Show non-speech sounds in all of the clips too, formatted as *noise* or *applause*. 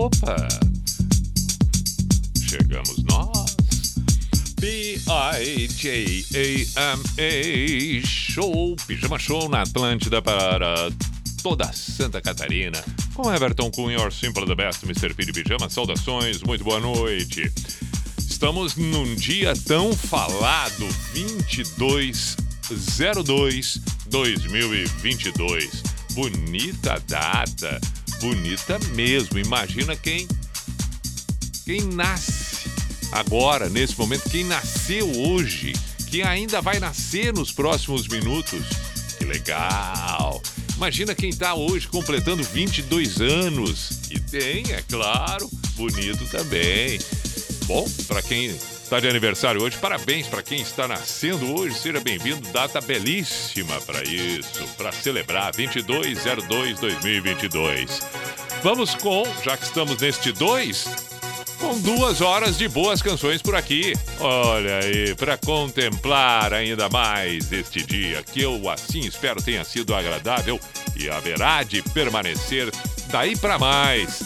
Opa! Chegamos nós. B-I-J-A-M-A Show, Pijama Show na Atlântida para toda Santa Catarina. Com Everton Cunha, Your Simple the Best, Mr. P de Pijama. Saudações, muito boa noite. Estamos num dia tão falado, 2202 2022. Bonita data, bonita mesmo. Imagina quem quem nasce agora, nesse momento, quem nasceu hoje, quem ainda vai nascer nos próximos minutos. Que legal! Imagina quem está hoje completando 22 anos. E tem, é claro, bonito também. Bom, para quem está de aniversário hoje, parabéns para quem está nascendo hoje. Seja bem-vindo, data belíssima para isso, para celebrar 2202-2022. Vamos com, já que estamos neste 2, com duas horas de boas canções por aqui. Olha aí, para contemplar ainda mais este dia, que eu assim espero tenha sido agradável e haverá de permanecer daí para mais.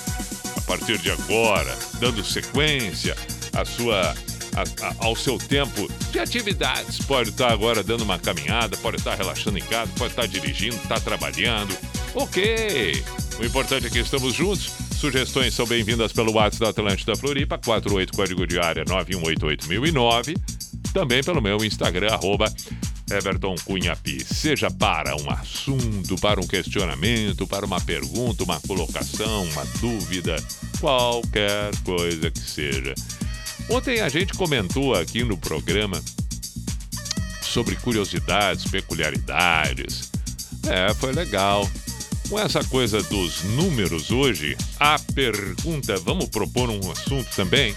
A partir de agora, dando sequência à sua a- a- ao seu tempo de atividades. Pode estar agora dando uma caminhada, pode estar relaxando em casa, pode estar dirigindo, estar trabalhando. Ok! O importante é que estamos juntos. Sugestões são bem-vindas pelo WhatsApp da Atlântida Floripa, 48 código de área 9188009. Também pelo meu Instagram, arroba Everton. Seja para um assunto, para um questionamento, para uma pergunta, uma colocação, uma dúvida, qualquer coisa que seja. Ontem a gente comentou aqui no programa sobre curiosidades, peculiaridades. É, foi legal. Com essa coisa dos números hoje, a pergunta, vamos propor um assunto também?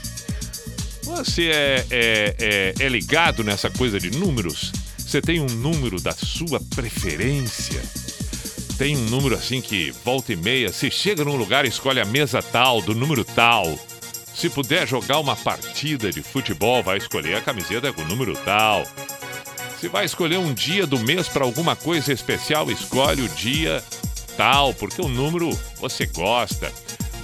Você é, é, é, é ligado nessa coisa de números? Você tem um número da sua preferência? Tem um número assim que volta e meia, se chega num lugar escolhe a mesa tal, do número tal. Se puder jogar uma partida de futebol, vai escolher a camiseta com o número tal. Se vai escolher um dia do mês para alguma coisa especial, escolhe o dia tal, porque o número você gosta.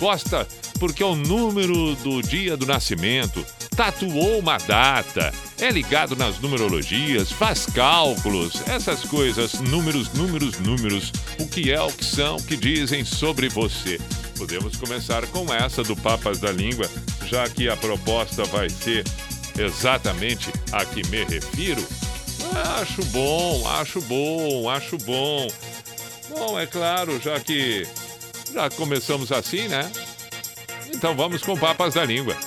Gosta porque é o número do dia do nascimento. Tatuou uma data, é ligado nas numerologias, faz cálculos, essas coisas, números, números, números. O que é, o que são, o que dizem sobre você. Podemos começar com essa do Papas da Língua, já que a proposta vai ser exatamente a que me refiro. Acho bom, acho bom, acho bom. Bom, é claro, já que já começamos assim, né? Então vamos com papas da língua.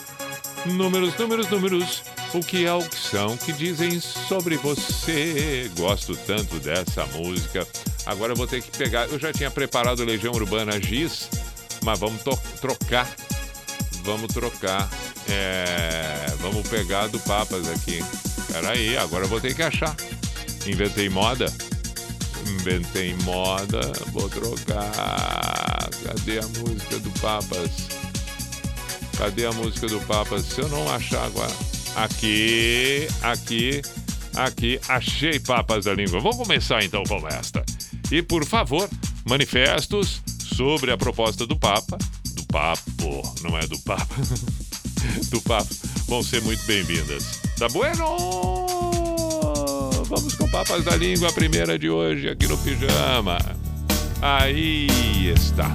Números, números, números. O que é o que são que dizem sobre você? Gosto tanto dessa música. Agora eu vou ter que pegar. Eu já tinha preparado Legião Urbana Giz, mas vamos trocar. Vamos trocar. É, vamos pegar do Papas aqui. Peraí, agora eu vou ter que achar. Inventei moda. Inventei moda. Vou trocar. Cadê a música do Papas? Cadê a música do Papas? Se eu não achar agora. Aqui, aqui, aqui. Achei Papas da Língua. Vamos começar então com esta. E por favor, manifestos sobre a proposta do Papa. Do Papo, não é do Papa. *laughs* do Papa. Vão ser muito bem-vindas. Tá bueno? Vamos com Papas da Língua, a primeira de hoje aqui no Pijama. Aí está.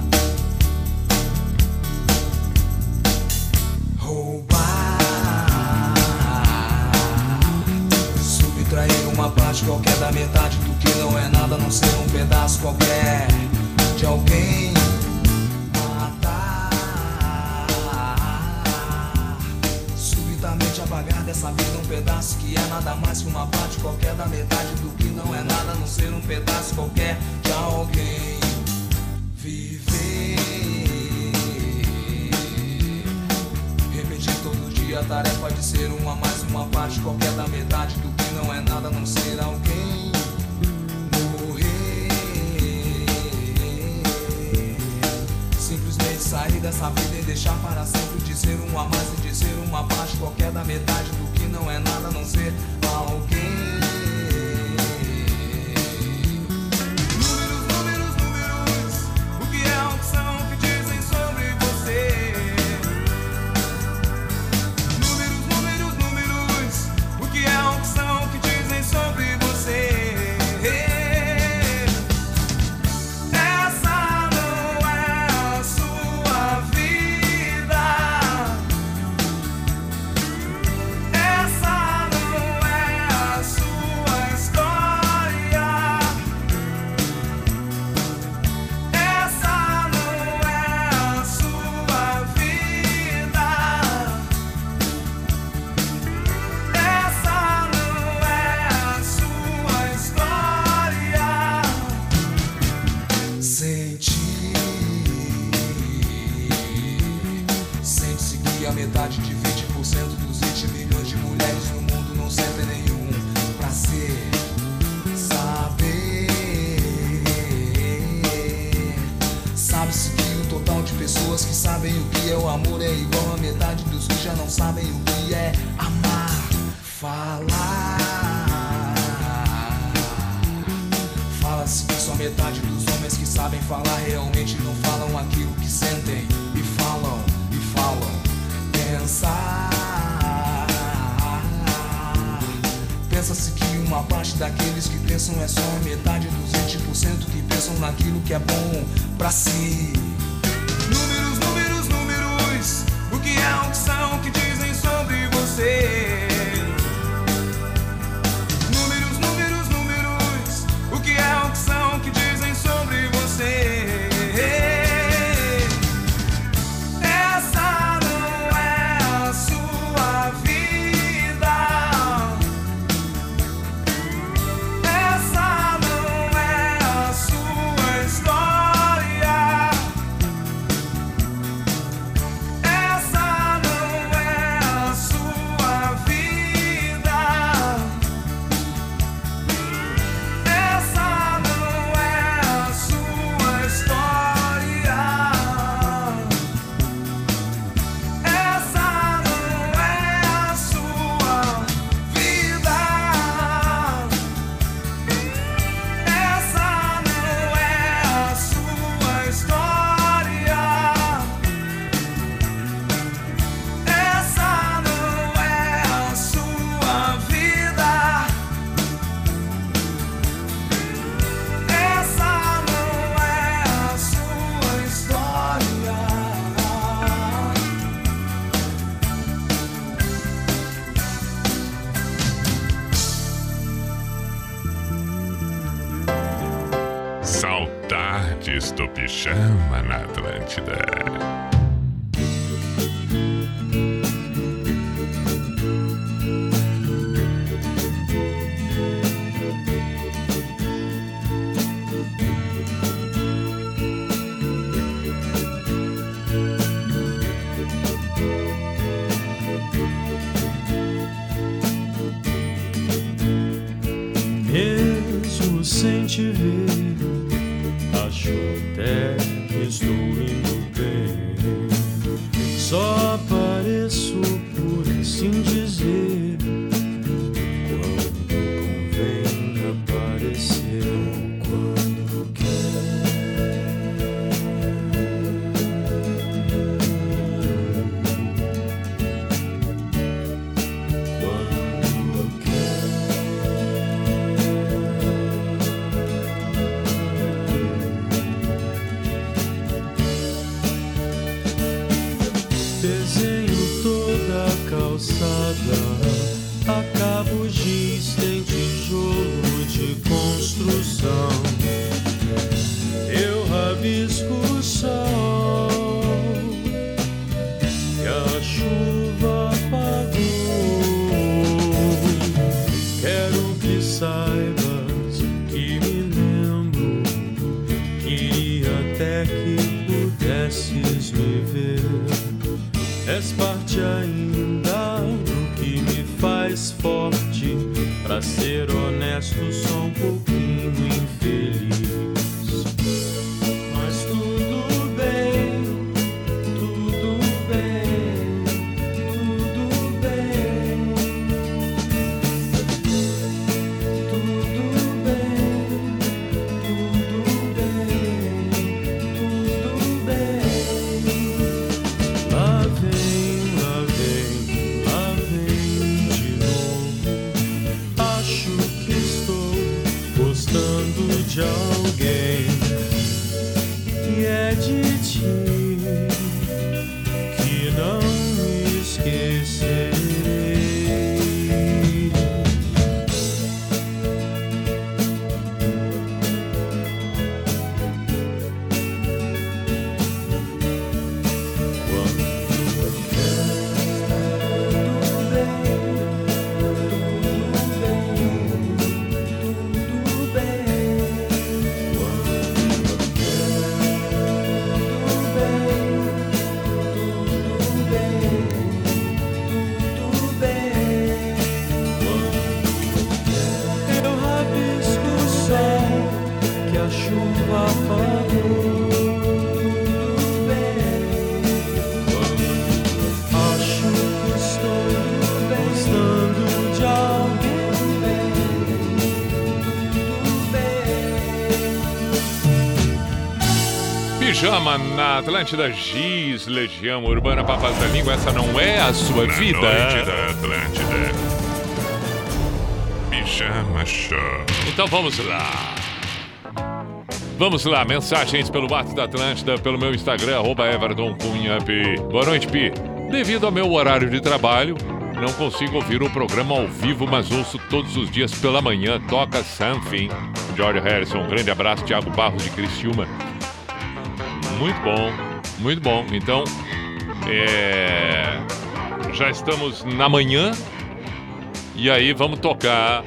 Subtrair uma parte qualquer da metade do que não é nada não ser um pedaço qualquer de alguém. devagar dessa vida um pedaço que é nada mais que uma parte qualquer da metade do que não é nada, a não ser um pedaço qualquer de alguém. Viver. Repetir todo dia a tarefa de ser uma mais uma parte qualquer da metade do que não é nada, a não ser alguém. sair dessa vida e deixar para sempre de ser um a mais e de ser uma parte qualquer da metade do que não é nada a não ser alguém. pensam é só metade dos 20% que pensam naquilo que é bom para si. Na Atlântida Giz, Legião Urbana Papas da Língua. Essa não é a sua Na vida. noite da Atlântida. Pijama Show. Então vamos lá. Vamos lá, mensagens pelo WhatsApp da Atlântida, pelo meu Instagram, arroba P. Boa noite, Pi. Devido ao meu horário de trabalho, não consigo ouvir o programa ao vivo, mas ouço todos os dias pela manhã. Toca Something. George Harrison, um grande abraço. Thiago Barros de Criciúma. Muito bom, muito bom. Então, é... já estamos na manhã e aí vamos tocar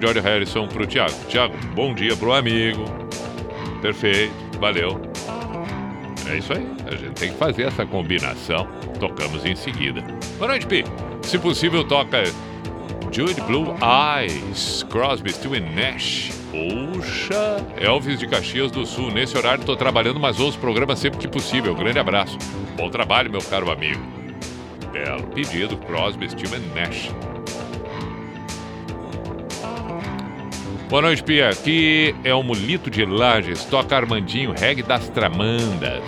George Harrison pro Thiago. Thiago, bom dia pro amigo. Perfeito, valeu. É isso aí, a gente tem que fazer essa combinação. Tocamos em seguida. Boa noite, Pi. Se possível, toca Jude Blue Eyes, Crosby, Still Nash. Puxa, Elvis de Caxias do Sul. Nesse horário tô trabalhando, mas ouço o programa sempre que possível. Grande abraço. Bom trabalho, meu caro amigo. Belo pedido, Crosby, Still Nash. Boa noite, Pia. Aqui é o Mulito de Lages. Toca Armandinho, reggae das Tramandas.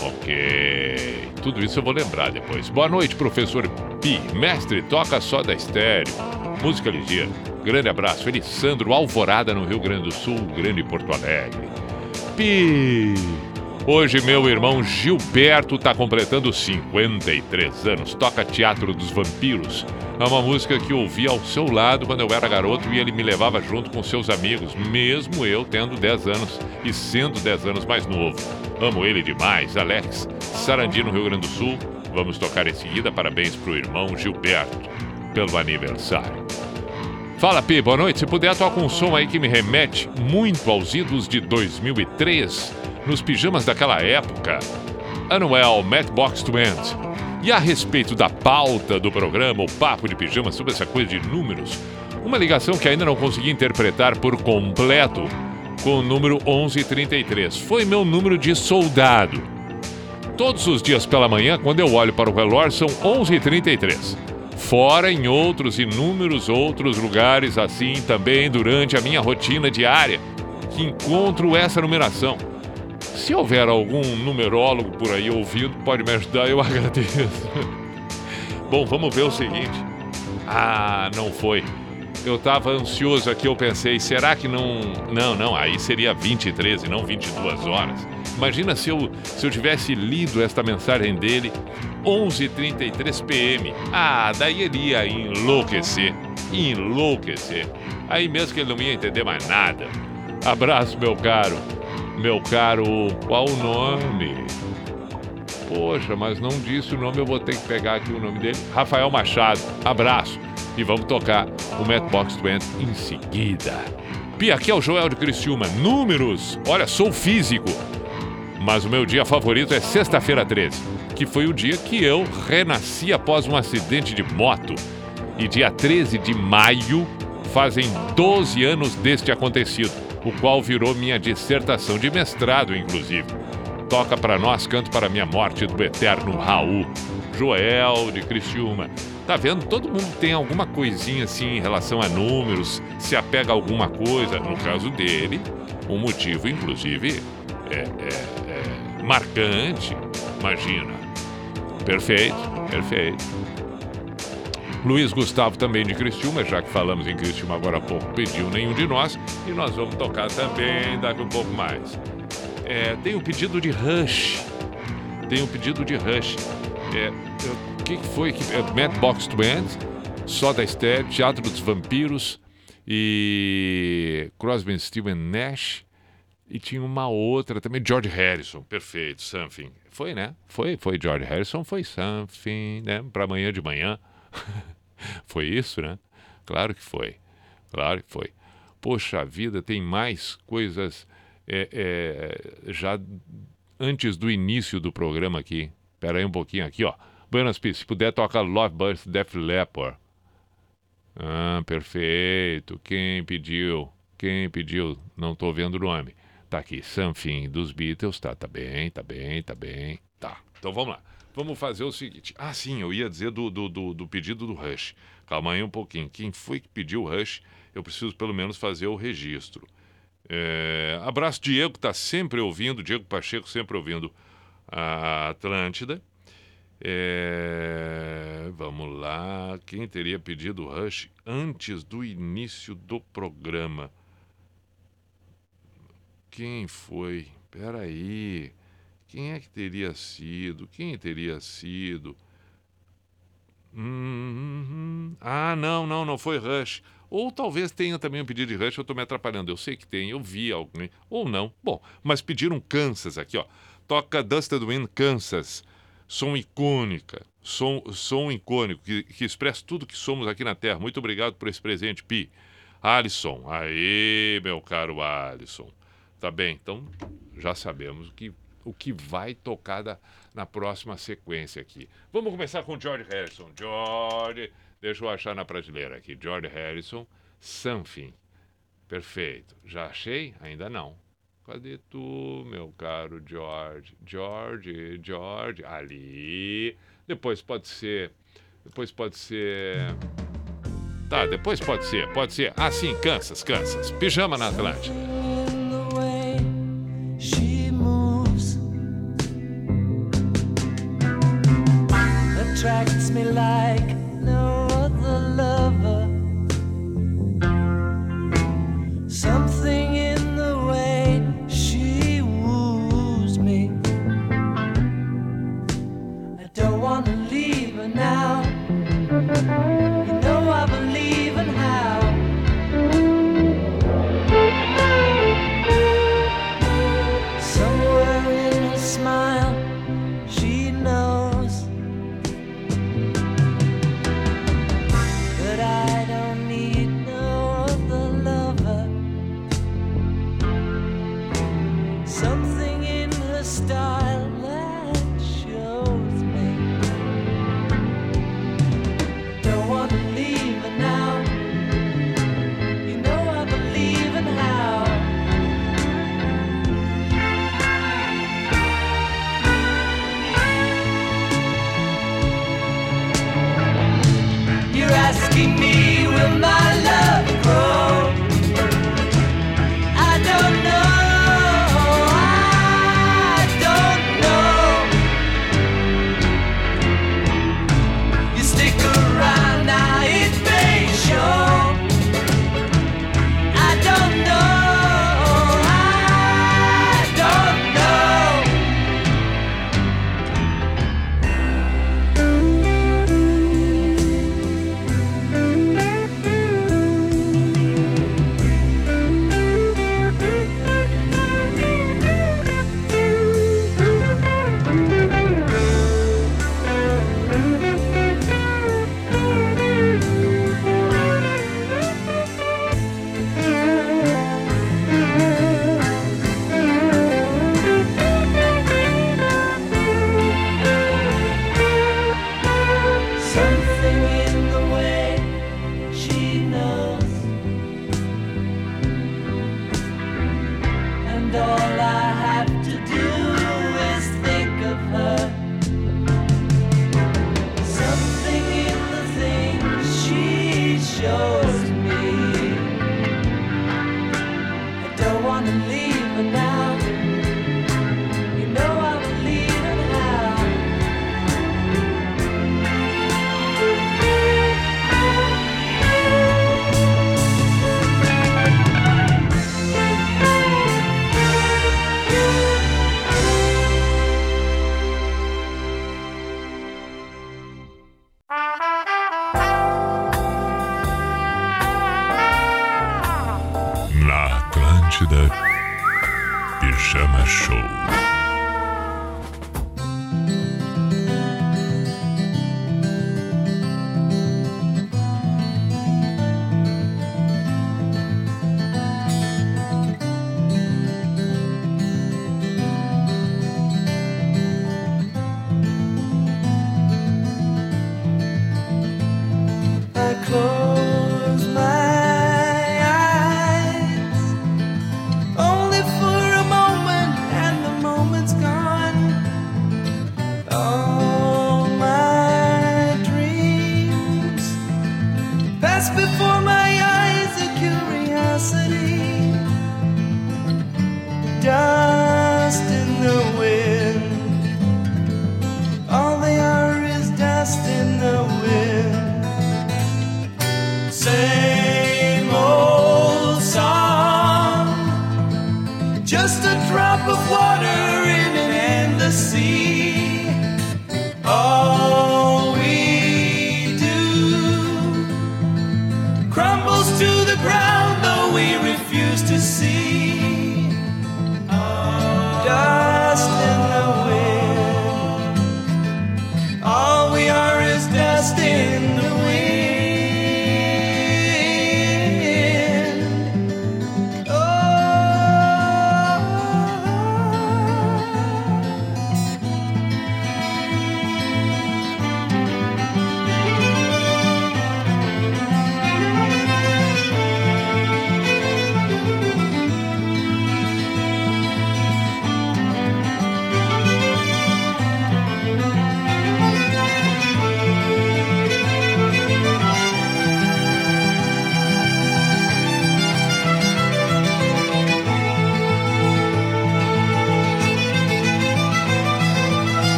Ok. Tudo isso eu vou lembrar depois. Boa noite, professor Pi. Mestre, toca só da estéreo. Música ligeira. Grande abraço. Elisandro Alvorada, no Rio Grande do Sul, Grande Porto Alegre. Pi. Hoje meu irmão Gilberto está completando 53 anos. Toca Teatro dos Vampiros. É uma música que eu ouvi ao seu lado quando eu era garoto e ele me levava junto com seus amigos, mesmo eu tendo 10 anos e sendo 10 anos mais novo. Amo ele demais, Alex. Sarandi, no Rio Grande do Sul. Vamos tocar em seguida. Parabéns pro irmão Gilberto pelo aniversário. Fala, Pi, boa noite. Se puder, toca um som aí que me remete muito aos idos de 2003, nos pijamas daquela época. Anuel Matchbox 20. E a respeito da pauta do programa, o papo de pijama sobre essa coisa de números, uma ligação que ainda não consegui interpretar por completo com o número 1133. Foi meu número de soldado. Todos os dias pela manhã, quando eu olho para o relógio, são 11h33. Fora em outros inúmeros outros lugares, assim também durante a minha rotina diária, que encontro essa numeração. Se houver algum numerólogo por aí ouvindo, pode me ajudar, eu *laughs* agradeço. Bom, vamos ver o seguinte. Ah, não foi. Eu estava ansioso aqui, eu pensei, será que não. Não, não, aí seria 23 e não 22 horas. Imagina se eu, se eu tivesse lido esta mensagem dele 11h33 PM. Ah, daí ele ia enlouquecer. Enlouquecer. Aí mesmo que ele não ia entender mais nada. Abraço, meu caro. Meu caro, qual o nome? Poxa, mas não disse o nome, eu vou ter que pegar aqui o nome dele. Rafael Machado, abraço. E vamos tocar o Matchbox 20 em seguida. Pia, aqui é o Joel de Criciúma. Números, olha, sou físico. Mas o meu dia favorito é sexta-feira 13, que foi o dia que eu renasci após um acidente de moto. E dia 13 de maio fazem 12 anos deste acontecido, o qual virou minha dissertação de mestrado, inclusive. Toca para nós, canto para minha morte do eterno Raul. Joel de Criciúma. Tá vendo? Todo mundo tem alguma coisinha assim em relação a números, se apega a alguma coisa. No caso dele, um motivo, inclusive, é, é marcante. Imagina. Perfeito, perfeito. Luiz Gustavo também de Criciúma, já que falamos em Criciúma agora há pouco, pediu nenhum de nós e nós vamos tocar também daqui um pouco mais. É, tem o um pedido de Rush. Tem o um pedido de Rush. É, o que, que foi? É, Mad Box Twins, Soda Stereo, Teatro dos Vampiros e Crosby, Steven Nash. E tinha uma outra também, George Harrison, perfeito, Something. Foi, né? Foi, foi George Harrison, foi Something, né? Para amanhã de manhã. *laughs* foi isso, né? Claro que foi. Claro que foi. Poxa vida, tem mais coisas é, é, já antes do início do programa aqui. Espera aí um pouquinho aqui, ó. Buenas Pires, se puder, toca Love Birth Def Leppard. Ah, perfeito. Quem pediu? Quem pediu? Não tô vendo o nome. Tá aqui, Something dos Beatles. Tá, tá bem, tá bem, tá bem. Tá, então vamos lá. Vamos fazer o seguinte. Ah, sim, eu ia dizer do, do, do, do pedido do Rush. Calma aí um pouquinho. Quem foi que pediu o Rush? Eu preciso pelo menos fazer o registro. É... Abraço, Diego, que está sempre ouvindo. Diego Pacheco sempre ouvindo a Atlântida. É... Vamos lá. Quem teria pedido o Rush antes do início do programa? Quem foi? Peraí. Quem é que teria sido? Quem teria sido? Hum, ah, não, não, não foi Rush. Ou talvez tenha também um pedido de Rush, eu estou me atrapalhando. Eu sei que tem, eu vi alguém. Ou não. Bom, mas pediram Kansas aqui, ó. Toca Dusted Wind Kansas. Som icônica. Som, som icônico, que, que expressa tudo que somos aqui na Terra. Muito obrigado por esse presente, Pi. Alisson. Aê, meu caro Alisson. Tá bem, então já sabemos o que, o que vai tocar da, na próxima sequência aqui. Vamos começar com George Harrison. George, deixa eu achar na prateleira aqui. George Harrison, Something. Perfeito. Já achei? Ainda não. Cadê tu, meu caro George? George, George, ali. Depois pode ser. Depois pode ser. Tá, depois pode ser, pode ser. Ah, sim, Kansas, Kansas. Pijama na Atlântida.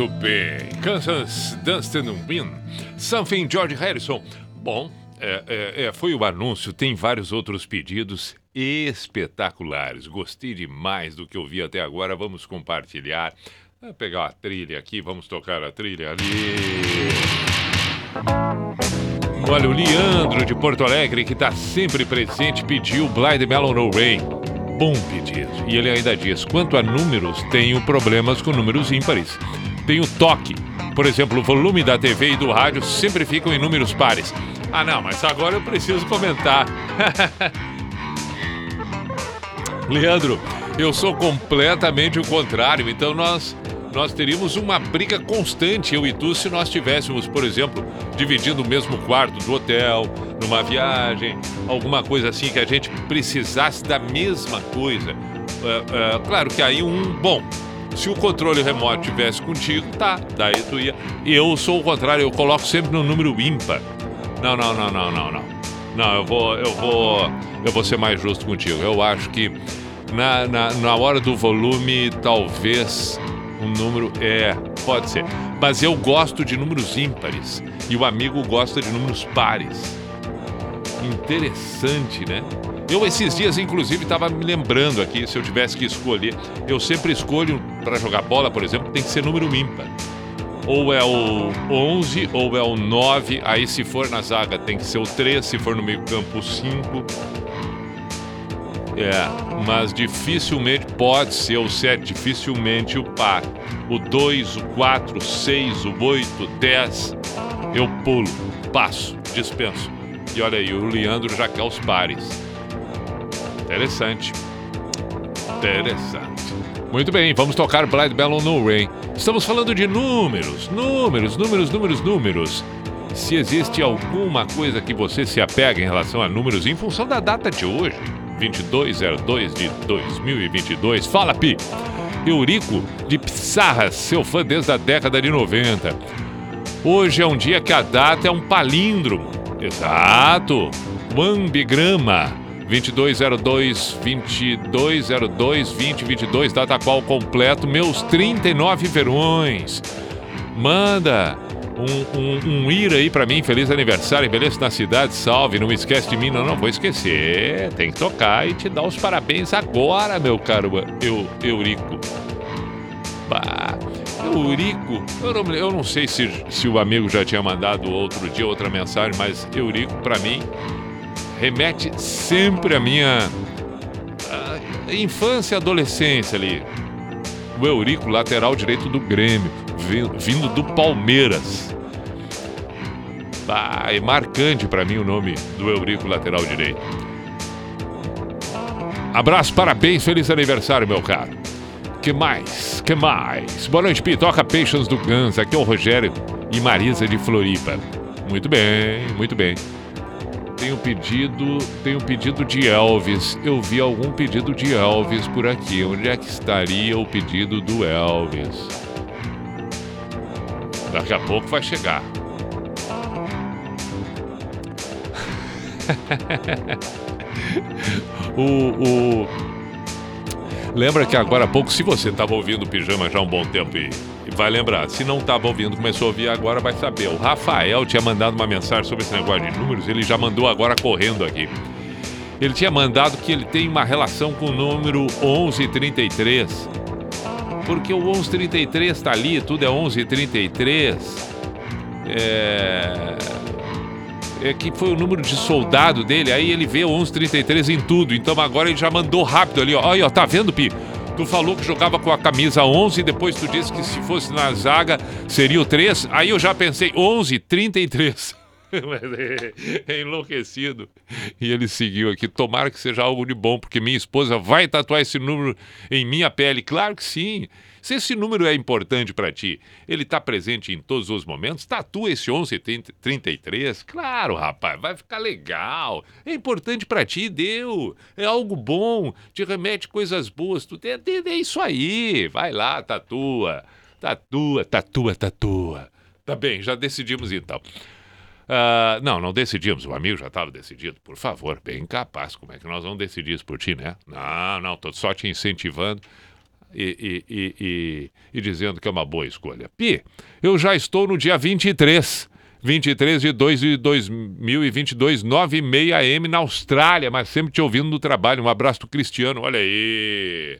Muito bem. Kansas Dustin Win. Something George Harrison. Bom, é, é, é, foi o anúncio. Tem vários outros pedidos espetaculares. Gostei demais do que eu vi até agora. Vamos compartilhar. Vou pegar a trilha aqui. Vamos tocar a trilha ali. Olha, o Leandro de Porto Alegre, que está sempre presente, pediu Blind Melon No Rain. Bom pedido. E ele ainda diz: quanto a números, tenho problemas com números ímpares. Tenho toque. Por exemplo, o volume da TV e do rádio sempre ficam em números pares. Ah, não, mas agora eu preciso comentar. *laughs* Leandro, eu sou completamente o contrário, então nós nós teríamos uma briga constante, eu e tu, se nós tivéssemos, por exemplo, dividindo o mesmo quarto do hotel, numa viagem, alguma coisa assim que a gente precisasse da mesma coisa. É, é, claro que aí um. Bom, se o controle remoto tivesse contigo, tá, daí tu ia. Eu sou o contrário, eu coloco sempre no número ímpar. Não, não, não, não, não, não. Não, eu vou, eu vou, eu vou ser mais justo contigo. Eu acho que na, na, na hora do volume, talvez um número é, pode ser. Mas eu gosto de números ímpares e o amigo gosta de números pares. Interessante, né? Eu esses dias, inclusive, estava me lembrando aqui, se eu tivesse que escolher, eu sempre escolho para jogar bola, por exemplo, tem que ser número ímpar. Ou é o 11 ou é o 9, aí se for na zaga tem que ser o 3, se for no meio campo o 5. É, mas dificilmente pode ser o 7, dificilmente o par. O 2, o 4, o 6, o 8, o 10, eu pulo, passo, dispenso. E olha aí, o Leandro já quer os pares. Interessante. Interessante. Muito bem, vamos tocar Blind Bellon no Rain. Estamos falando de números, números, números, números, números. Se existe alguma coisa que você se apega em relação a números em função da data de hoje, 2202 de 2022. Fala, Pi! Eurico de Pissarras, seu fã desde a década de 90. Hoje é um dia que a data é um palíndromo. Exato! Um ambigrama. 2202 2202 2022, data qual completo meus 39 verões. Manda um, um, um ir aí pra mim, feliz aniversário, beleza? Na cidade, salve, não esquece de mim, não, não vou esquecer. Tem que tocar e te dar os parabéns agora, meu caro eu, Eurico. Bah, Eurico, eu não, eu não sei se, se o amigo já tinha mandado outro dia outra mensagem, mas Eurico, pra mim, remete sempre à minha a infância e adolescência ali. O Eurico, lateral direito do Grêmio, vindo do Palmeiras. Ah, é marcante para mim o nome do Eurico, lateral direito. Abraço, parabéns, feliz aniversário, meu caro. Que mais? Que mais? Boa noite, Pi. Toca Patience do Guns. Aqui é o Rogério e Marisa de Floripa. Muito bem, muito bem. Tem um pedido, tem um pedido de Elvis. Eu vi algum pedido de Elvis por aqui. Onde é que estaria o pedido do Elvis? Daqui a pouco vai chegar. *laughs* o, o, Lembra que agora há pouco, se você estava ouvindo o pijama já há um bom tempo e, vai lembrar, se não estava ouvindo, começou a ouvir agora, vai saber. O Rafael tinha mandado uma mensagem sobre esse negócio de números, ele já mandou agora correndo aqui. Ele tinha mandado que ele tem uma relação com o número 1133. Porque o 1133 está ali, tudo é 1133. É é, que foi o número de soldado dele, aí ele vê o 1133 em tudo. Então agora ele já mandou rápido ali, ó. Aí, ó, tá vendo, Pi? Tu falou que jogava com a camisa 11, depois tu disse que se fosse na zaga seria o 3. Aí eu já pensei, 11, 33. *laughs* é, é enlouquecido. E ele seguiu aqui. Tomara que seja algo de bom, porque minha esposa vai tatuar esse número em minha pele. Claro que sim. Se esse número é importante para ti, ele está presente em todos os momentos, tatua esse 1133. Claro, rapaz, vai ficar legal. É importante para ti, deu. É algo bom, te remete coisas boas. Tu é, é isso aí. Vai lá, tatua. Tatua, tatua, tatua. Tá bem, já decidimos então. Uh, não, não decidimos. O amigo já estava decidido. Por favor, bem capaz. Como é que nós vamos decidir isso por ti, né? Não, não, estou só te incentivando e, e, e, e, dizendo que é uma boa escolha. Pi, eu já estou no dia 23. 23 de 2 de 2022, 9 e meia AM na Austrália, mas sempre te ouvindo no trabalho. Um abraço do Cristiano. Olha aí.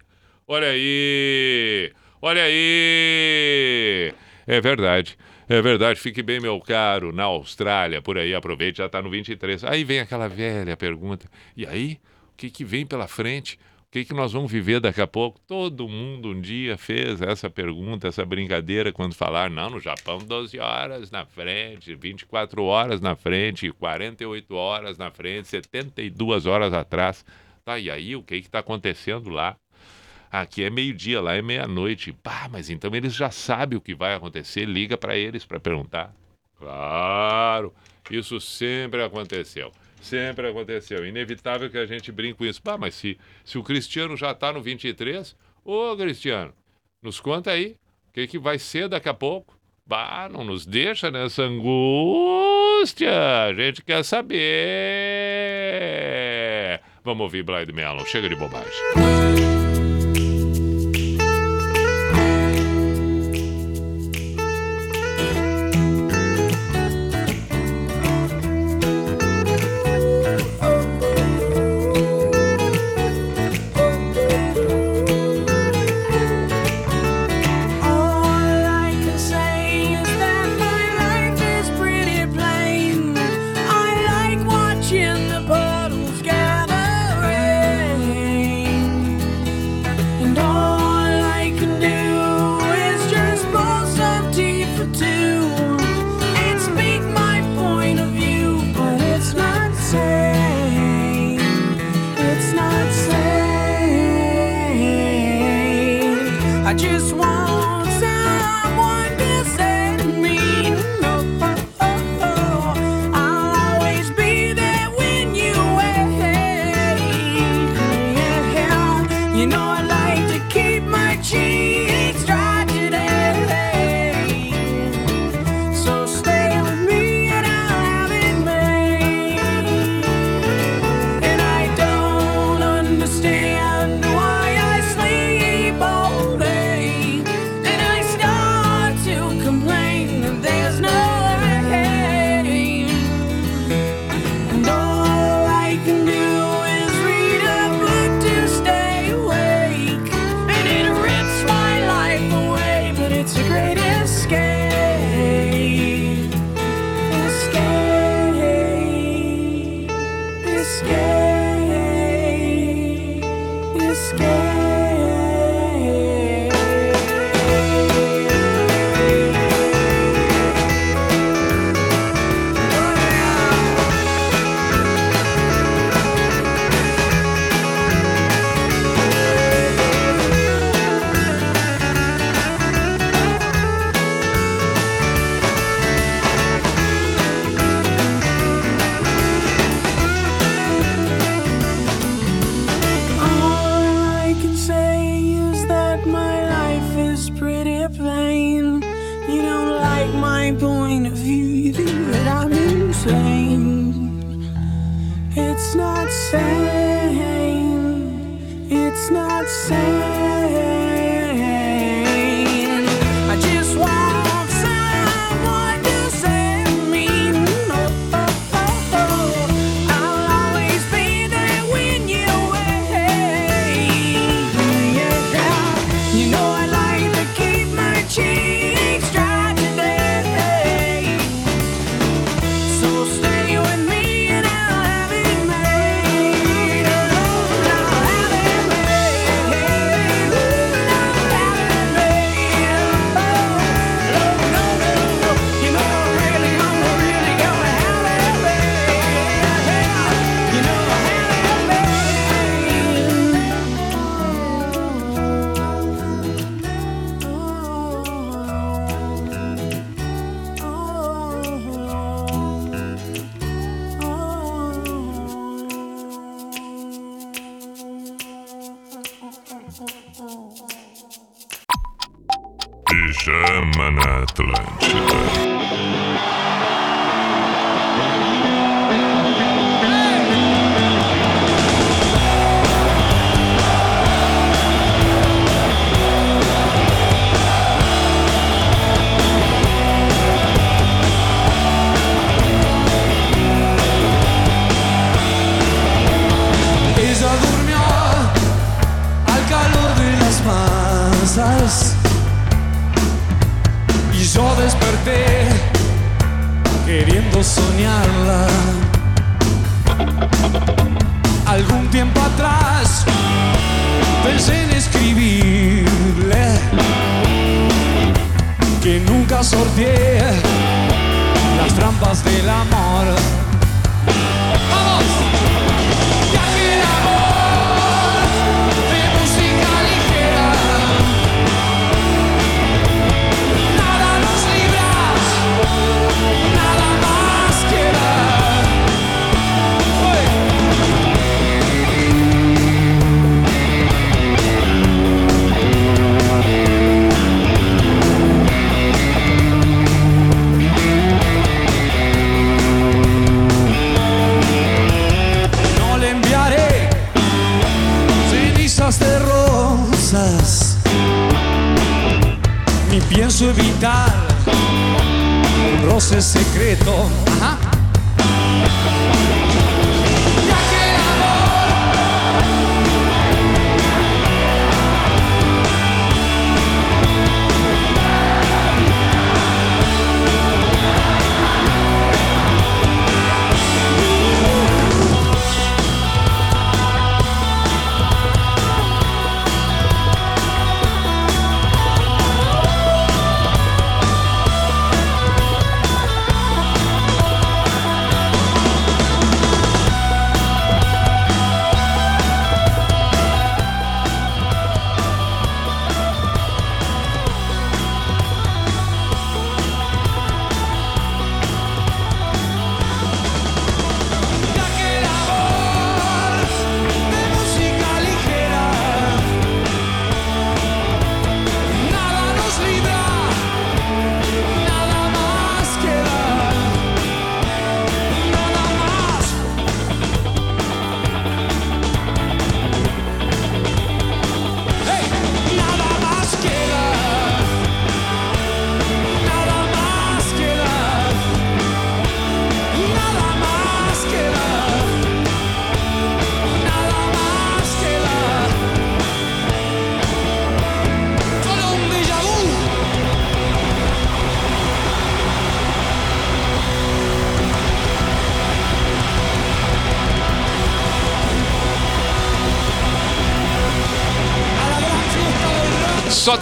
Olha aí. Olha aí. É verdade. É verdade, fique bem, meu caro, na Austrália, por aí, aproveite, já está no 23. Aí vem aquela velha pergunta: e aí? O que, que vem pela frente? O que, que nós vamos viver daqui a pouco? Todo mundo um dia fez essa pergunta, essa brincadeira, quando falar, não, no Japão, 12 horas na frente, 24 horas na frente, 48 horas na frente, 72 horas atrás. Tá, e aí, o que está acontecendo lá? Aqui é meio-dia, lá é meia-noite. Pá, mas então eles já sabem o que vai acontecer, liga para eles para perguntar. Claro, isso sempre aconteceu. Sempre aconteceu. Inevitável que a gente brinque com isso. Pá, mas se, se o Cristiano já está no 23, ô Cristiano, nos conta aí. O que, que vai ser daqui a pouco? Bah, não nos deixa nessa angústia. A gente quer saber. Vamos ouvir Blind Melon. Chega de bobagem.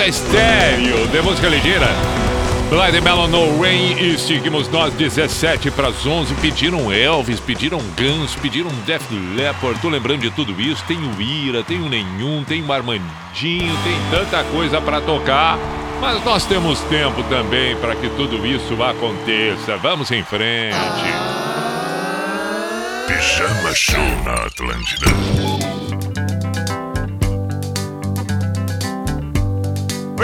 Estéreo, de música ligeira. Blind Melon No Rain e seguimos nós 17 para as 11. Pediram Elvis, pediram Guns, pediram Def Leppard. Tô lembrando de tudo isso. Tem o Ira, tem o Nenhum, tem o Armandinho, tem tanta coisa para tocar. Mas nós temos tempo também para que tudo isso aconteça. Vamos em frente. Pijama Show na Atlântida.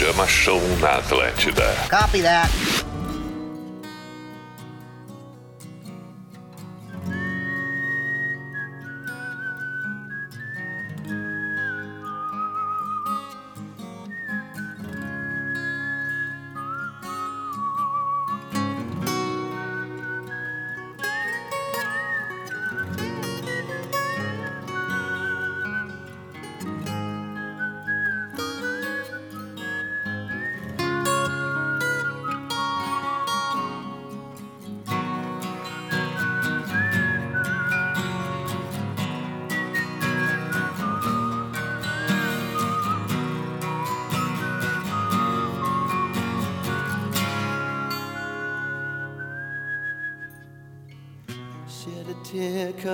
Pijama Show na Atlântida. Copy that.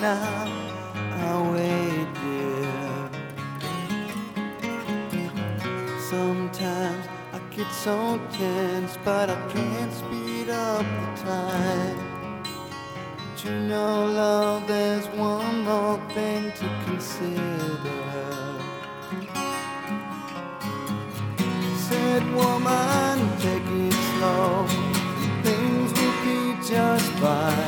now, I'll wait, dear. Sometimes I get so tense, but I can't speed up the time. But you know, love, there's one more thing to consider. Said woman, take it slow, things will be just fine.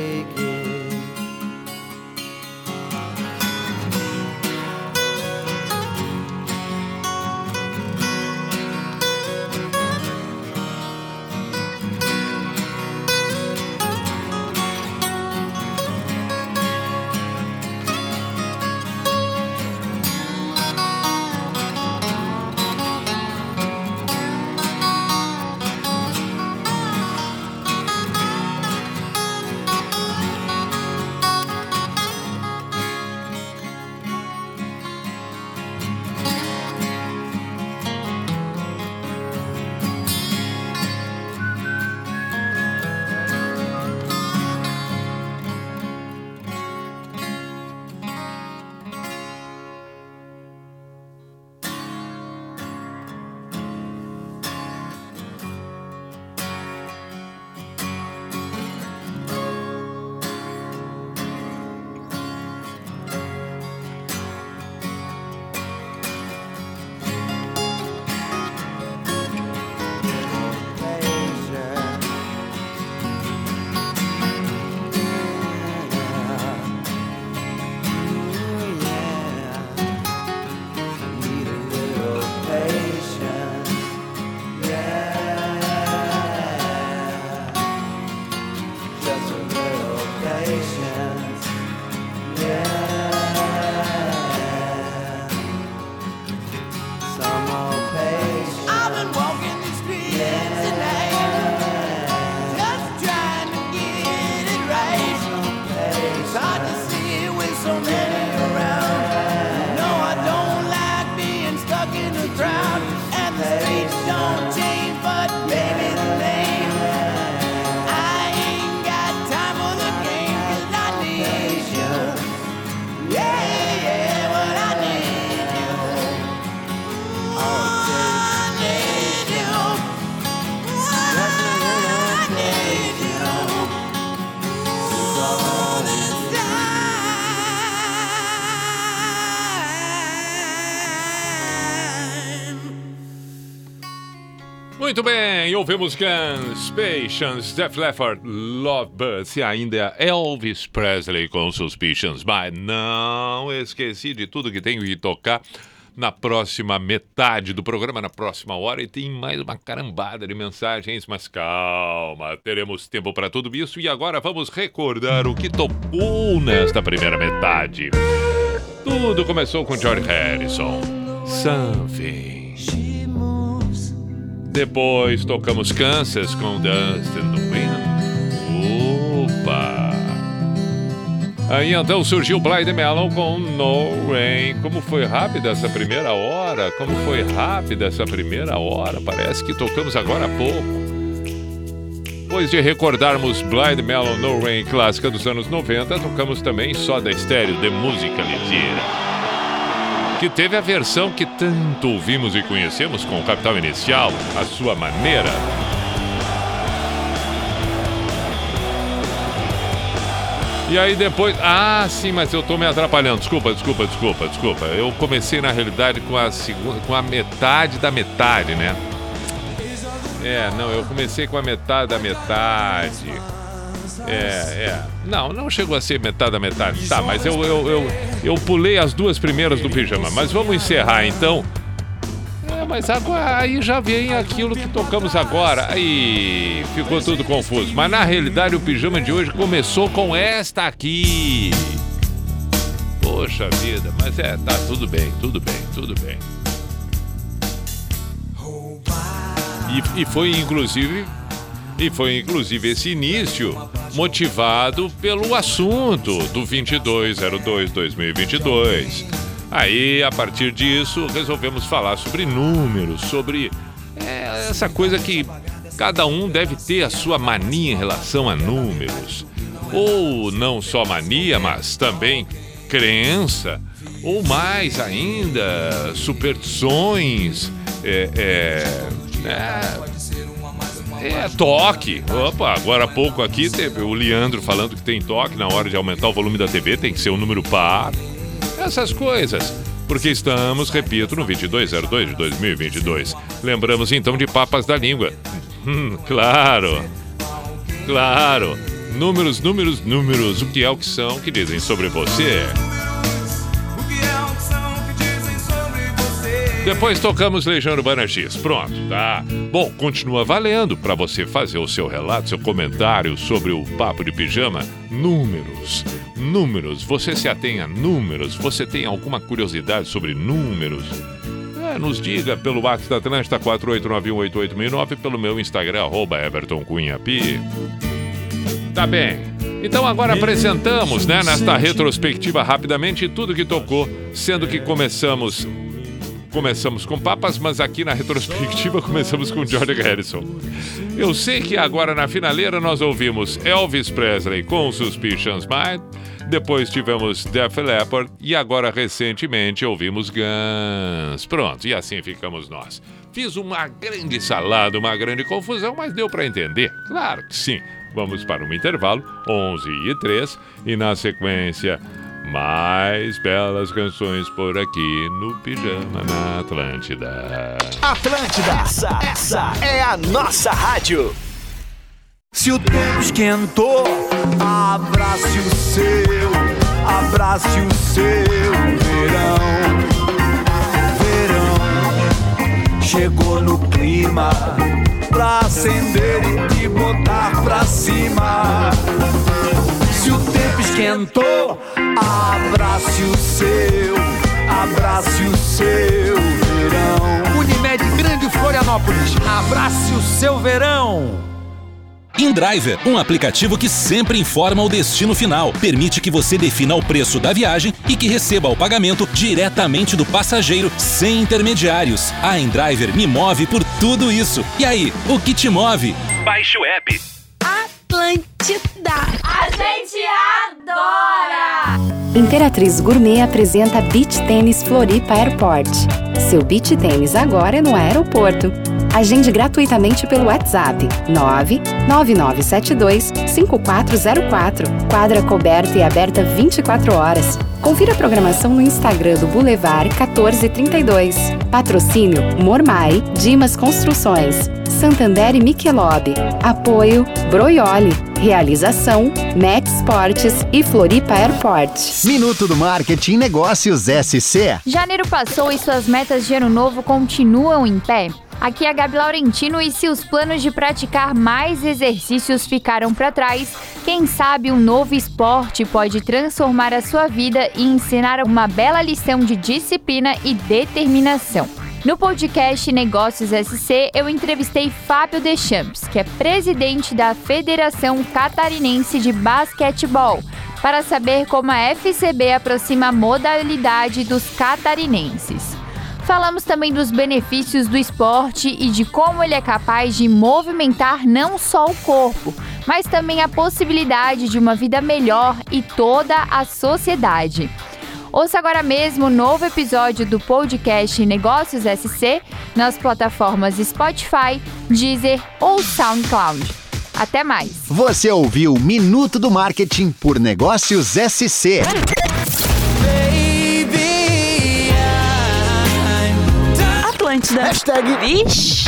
ouvimos Guns, Patience, Def Leppard, Lovebirds e ainda Elvis Presley com Suspicions. Mas não esqueci de tudo que tenho que tocar na próxima metade do programa, na próxima hora, e tem mais uma carambada de mensagens, mas calma, teremos tempo para tudo isso. E agora vamos recordar o que tocou nesta primeira metade. Tudo começou com George Harrison. Something. Depois tocamos Kansas com Dust in the. Opa! Aí então surgiu Blind Melon com No Rain. Como foi rápida essa primeira hora? Como foi rápida essa primeira hora? Parece que tocamos agora há pouco. Depois de recordarmos Blind Melon No Rain clássica dos anos 90, tocamos também só da estéreo de música ligeira que teve a versão que tanto ouvimos e conhecemos com o Capital Inicial, a sua maneira. E aí depois. Ah, sim, mas eu tô me atrapalhando. Desculpa, desculpa, desculpa, desculpa. Eu comecei na realidade com a segunda, com a metade da metade, né? É, não, eu comecei com a metade da metade. É, é. Não, não chegou a ser metade da metade. Tá, mas eu, eu, eu, eu pulei as duas primeiras do pijama. Mas vamos encerrar então. É, mas agora aí já vem aquilo que tocamos agora. Aí ficou tudo confuso. Mas na realidade o pijama de hoje começou com esta aqui. Poxa vida, mas é, tá tudo bem, tudo bem, tudo bem. E, e foi inclusive e foi inclusive esse início motivado pelo assunto do 2202-2022. Aí, a partir disso, resolvemos falar sobre números, sobre é, essa coisa que cada um deve ter a sua mania em relação a números. Ou não só mania, mas também crença, ou mais ainda, superstições, é, é, é toque. Opa, agora há pouco aqui teve o Leandro falando que tem toque na hora de aumentar o volume da TV, tem que ser um número par. Essas coisas. Porque estamos, repito, no 2202 de 2022. Lembramos então de Papas da Língua. Hum, claro. Claro. Números, números, números. O que é o que são que dizem sobre você? Depois tocamos Legião Urbana X. Pronto, tá? Bom, continua valendo para você fazer o seu relato, seu comentário sobre o papo de pijama. Números. Números. Você se atém a números? Você tem alguma curiosidade sobre números? É, nos diga pelo WhatsApp da Atlântida 4891889 pelo meu Instagram, arroba. Tá bem. Então agora apresentamos, né, nesta retrospectiva rapidamente tudo que tocou, sendo que começamos começamos com Papas, mas aqui na retrospectiva começamos com George Harrison. Eu sei que agora na finaleira nós ouvimos Elvis Presley com Suspicions Mind, depois tivemos Def Leppard e agora recentemente ouvimos Guns. Pronto, e assim ficamos nós. Fiz uma grande salada, uma grande confusão, mas deu para entender. Claro que sim. Vamos para um intervalo, 11 e 3, e na sequência mais belas canções por aqui no Pijama na Atlântida. Atlântida, essa, essa é a nossa rádio. Se o tempo esquentou, abrace o seu, abrace o seu verão. Verão chegou no clima pra acender e te botar pra cima. Se o tempo esquentou, Abrace o seu, abrace o seu verão. Unimed Grande Florianópolis, abrace o seu verão. InDriver, um aplicativo que sempre informa o destino final. Permite que você defina o preço da viagem e que receba o pagamento diretamente do passageiro, sem intermediários. A InDriver me move por tudo isso. E aí, o que te move? Baixe o app. Atlântida. A gente adora! Imperatriz Gourmet apresenta Beach Tênis Floripa Airport. Seu beach tênis agora é no aeroporto. Agende gratuitamente pelo WhatsApp 99972 5404. Quadra coberta e aberta 24 horas. Confira a programação no Instagram do Boulevard 1432. Patrocínio Mormai, Dimas Construções. Santander e Michelob. Apoio Broioli. Realização Max Sports e Floripa Airport. Minuto do Marketing Negócios SC. Janeiro passou e suas metas de ano novo continuam em pé? Aqui é a Gabi Laurentino e se os planos de praticar mais exercícios ficaram para trás, quem sabe um novo esporte pode transformar a sua vida e ensinar uma bela lição de disciplina e determinação. No podcast Negócios SC, eu entrevistei Fábio Deschamps, que é presidente da Federação Catarinense de Basquetebol, para saber como a FCB aproxima a modalidade dos catarinenses. Falamos também dos benefícios do esporte e de como ele é capaz de movimentar não só o corpo, mas também a possibilidade de uma vida melhor e toda a sociedade. Ouça agora mesmo o novo episódio do podcast Negócios SC nas plataformas Spotify, Deezer ou SoundCloud. Até mais. Você ouviu Minuto do Marketing por Negócios SC. Atlântida. Hashtag Vixe.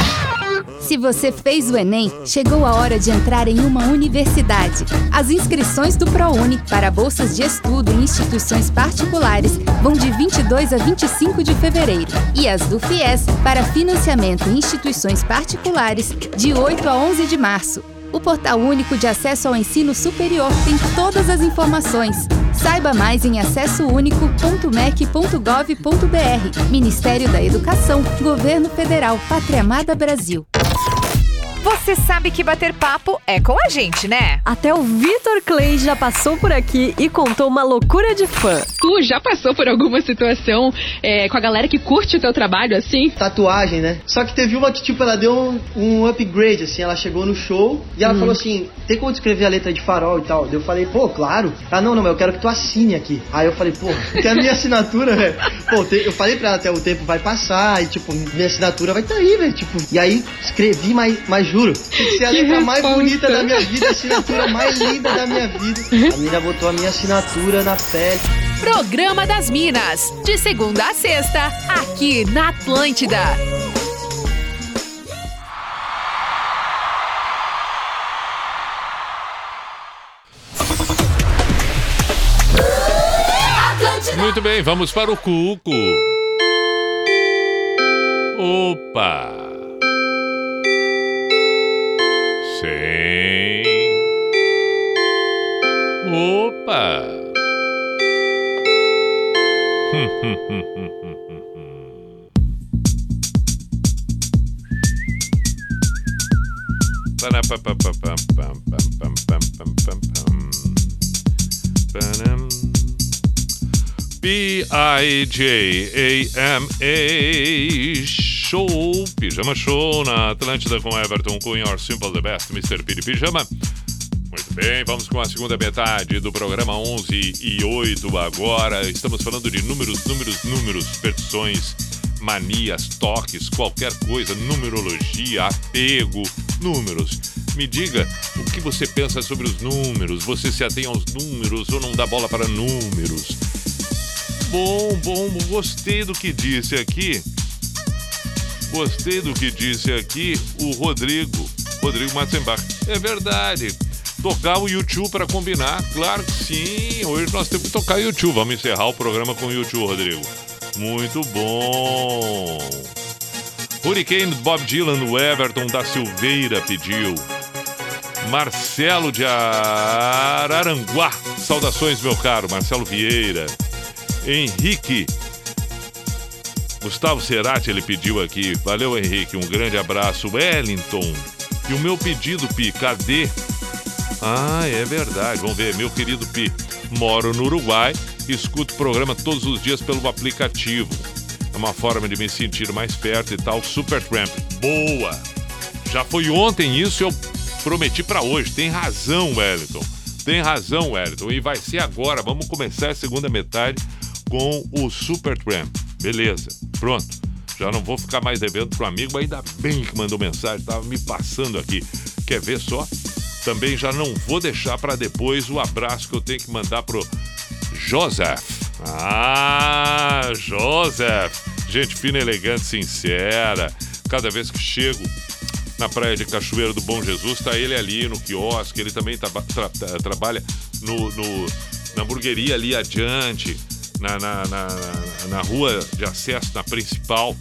Se você fez o Enem, chegou a hora de entrar em uma universidade. As inscrições do ProUni para bolsas de estudo em instituições particulares vão de 22 a 25 de fevereiro e as do FIES para financiamento em instituições particulares de 8 a 11 de março. O Portal Único de Acesso ao Ensino Superior tem todas as informações. Saiba mais em acessounico.mec.gov.br. Ministério da Educação, Governo Federal, Pátria Amada Brasil. Você sabe que bater papo é com a gente, né? Até o Vitor Clay já passou por aqui e contou uma loucura de fã. Tu já passou por alguma situação é, com a galera que curte o teu trabalho, assim? Tatuagem, né? Só que teve uma que, tipo, ela deu um, um upgrade, assim, ela chegou no show e ela Hum. falou assim, tem como descrever a letra de farol e tal? Eu falei, pô, claro. Ah, não, não, mas eu quero que tu assine aqui. Aí eu falei, pô, tem a minha *laughs* assinatura, velho. Pô, eu falei pra ela até o tempo vai passar e, tipo, minha assinatura vai estar aí, velho. Tipo, e aí escrevi, mas, mas juro, tem que ser a letra mais bonita da minha vida, a assinatura mais linda da minha vida. A menina botou a minha assinatura na pele. Programa das Minas, de segunda a sexta, aqui na Atlântida. Muito bem, vamos para o Cuco. Opa! Panam. P-I-J-A-M-A Show, Pijama Show na Atlântida com Everton Cunha, Simple the Best, Mr. Piri Pijama. Bem, vamos com a segunda metade do programa 11 e 8 agora. Estamos falando de números, números, números, superstições, manias, toques, qualquer coisa, numerologia, apego, números. Me diga o que você pensa sobre os números. Você se atém aos números ou não dá bola para números? Bom, bom, gostei do que disse aqui. Gostei do que disse aqui o Rodrigo, Rodrigo Matzenbach. É verdade. Tocar o YouTube para combinar, claro que sim. Hoje nós temos que tocar YouTube. Vamos encerrar o programa com o YouTube, Rodrigo. Muito bom. Hurricane Bob Dylan, o Everton da Silveira pediu. Marcelo de Araranguá. Saudações, meu caro. Marcelo Vieira. Henrique. Gustavo Cerati, ele pediu aqui. Valeu, Henrique. Um grande abraço. Wellington. E o meu pedido, Pi, cadê? Ah, é verdade. Vamos ver. Meu querido Pi, moro no Uruguai. Escuto o programa todos os dias pelo aplicativo. É uma forma de me sentir mais perto e tal. Supertramp. Boa! Já foi ontem isso, eu prometi pra hoje. Tem razão, Wellington. Tem razão, Wellington. E vai ser agora. Vamos começar a segunda metade com o Supertramp. Beleza. Pronto. Já não vou ficar mais devendo pro amigo, ainda bem que mandou mensagem, tava me passando aqui. Quer ver só? Também já não vou deixar para depois o abraço que eu tenho que mandar pro Joseph. Ah, Joseph. Gente fina, elegante, sincera. Cada vez que chego, na praia de Cachoeiro do Bom Jesus. Tá ele ali no quiosque, ele também tra- tra- trabalha no, no- na hamburgueria ali adiante, na, na, na, na- na rua de acesso, na principal.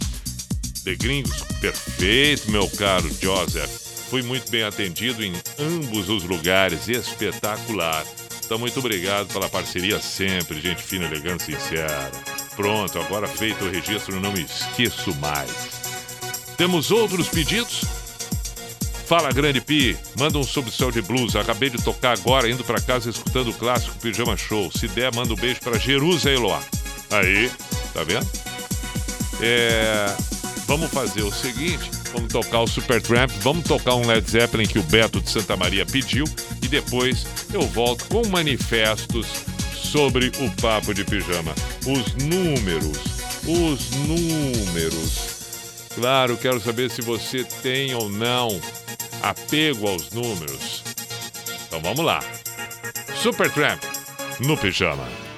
De Gringos, perfeito, meu caro Joseph. Fui muito bem atendido em ambos os lugares, espetacular. Então, muito obrigado pela parceria sempre, gente fina, elegante, sincera. Pronto, agora feito o registro, não me esqueço mais. Temos outros pedidos? Fala, Grande Pi. Manda um sobre de blues. Acabei de tocar agora, indo pra casa, escutando o clássico Pijama Show. Se der, manda um beijo pra Jerusa Eloá. Aí, tá vendo? É, vamos fazer o seguinte: vamos tocar o Supertramp, vamos tocar um Led Zeppelin que o Beto de Santa Maria pediu e depois eu volto com manifestos sobre o papo de pijama. Os números, os números. Claro, quero saber se você tem ou não apego aos números. Então vamos lá. Supertramp no pijama.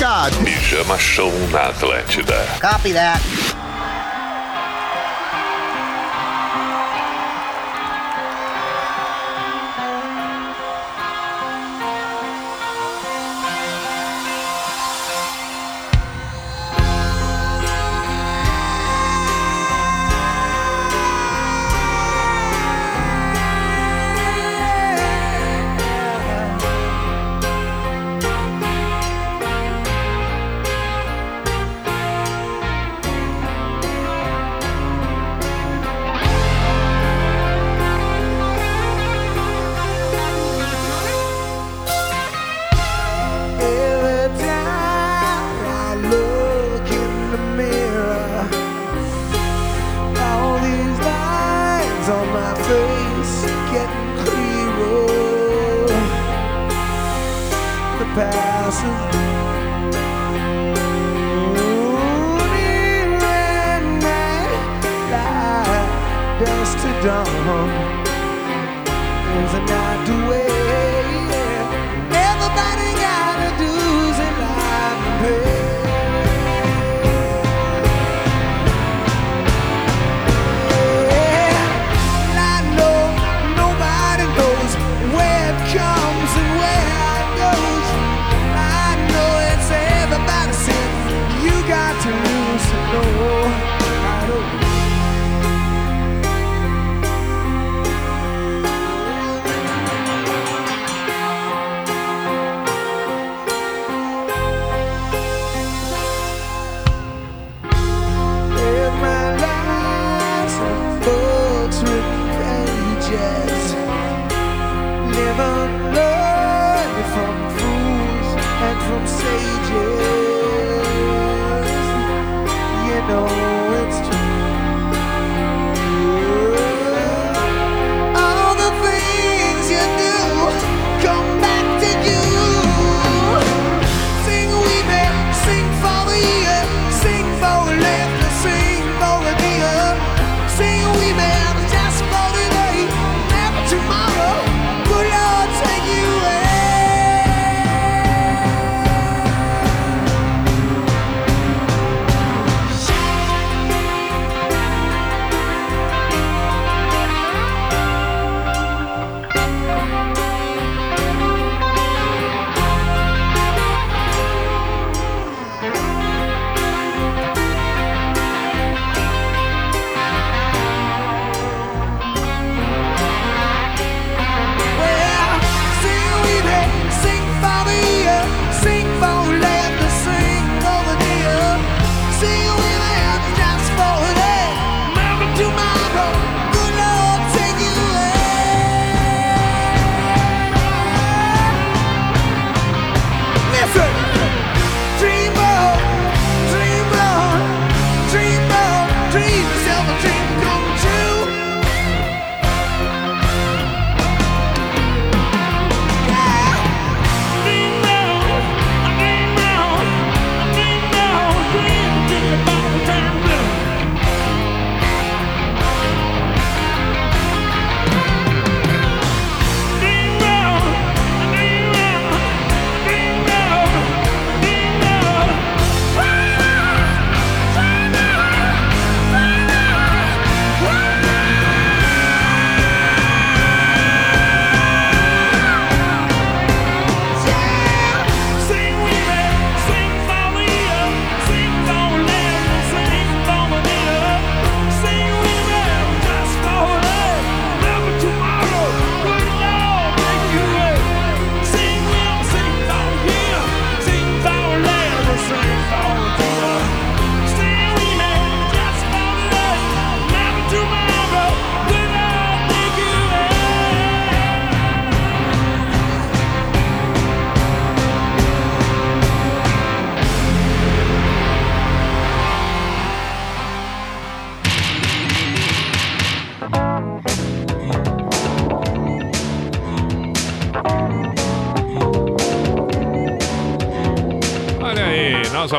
God! Pijama Show na Atlântida. Copy that.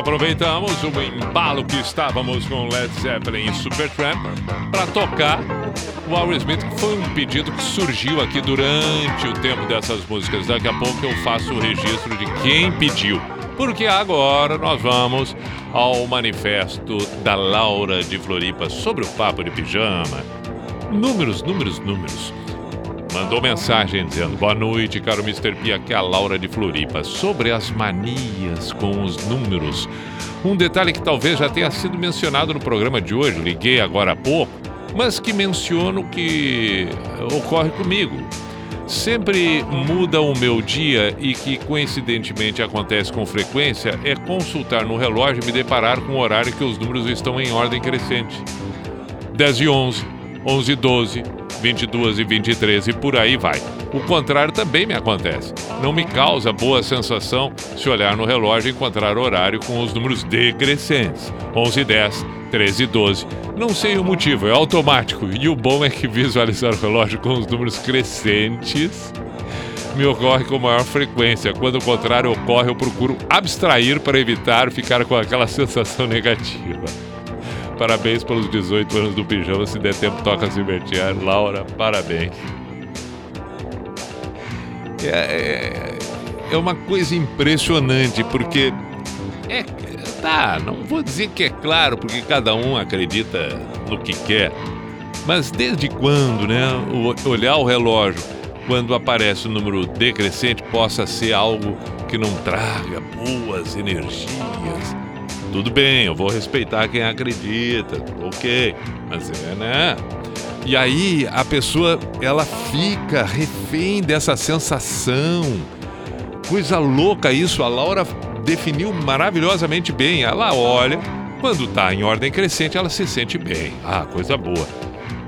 Aproveitamos o embalo que estávamos com Led Zeppelin e Supertramp para tocar o Aerosmith, que foi um pedido que surgiu aqui durante o tempo dessas músicas. Daqui a pouco eu faço o registro de quem pediu. Porque agora nós vamos ao manifesto da Laura de Floripa sobre o papo de pijama. Números, números, números. Mandou mensagem dizendo: Boa noite, caro Mr. P. Aqui é a Laura de Floripa. Sobre as manias com os números. Um detalhe que talvez já tenha sido mencionado no programa de hoje, liguei agora há pouco, mas que menciono que ocorre comigo. Sempre muda o meu dia e que coincidentemente acontece com frequência é consultar no relógio e me deparar com o horário que os números estão em ordem crescente. 10 e 11, 11 e 12, 22 e 23 e por aí vai. O contrário também me acontece. Não me causa boa sensação se olhar no relógio e encontrar horário com os números decrescentes. 11 e 10, 13 e 12. Não sei o motivo, é automático. E o bom é que visualizar o relógio com os números crescentes me ocorre com maior frequência. Quando o contrário ocorre, eu procuro abstrair para evitar ficar com aquela *laughs* sensação negativa. Parabéns pelos 18 anos do pijama. Se der tempo, toca se divertir. Laura, parabéns. É, é, é uma coisa impressionante, porque. É, tá, não vou dizer que é claro, porque cada um acredita no que quer. Mas desde quando, né? O, olhar o relógio quando aparece o número decrescente possa ser algo que não traga boas energias. Tudo bem, eu vou respeitar quem acredita, ok, mas é, né? E aí a pessoa ela fica refém dessa sensação. Coisa louca isso, a Laura definiu maravilhosamente bem. Ela olha, quando está em ordem crescente, ela se sente bem. Ah, coisa boa.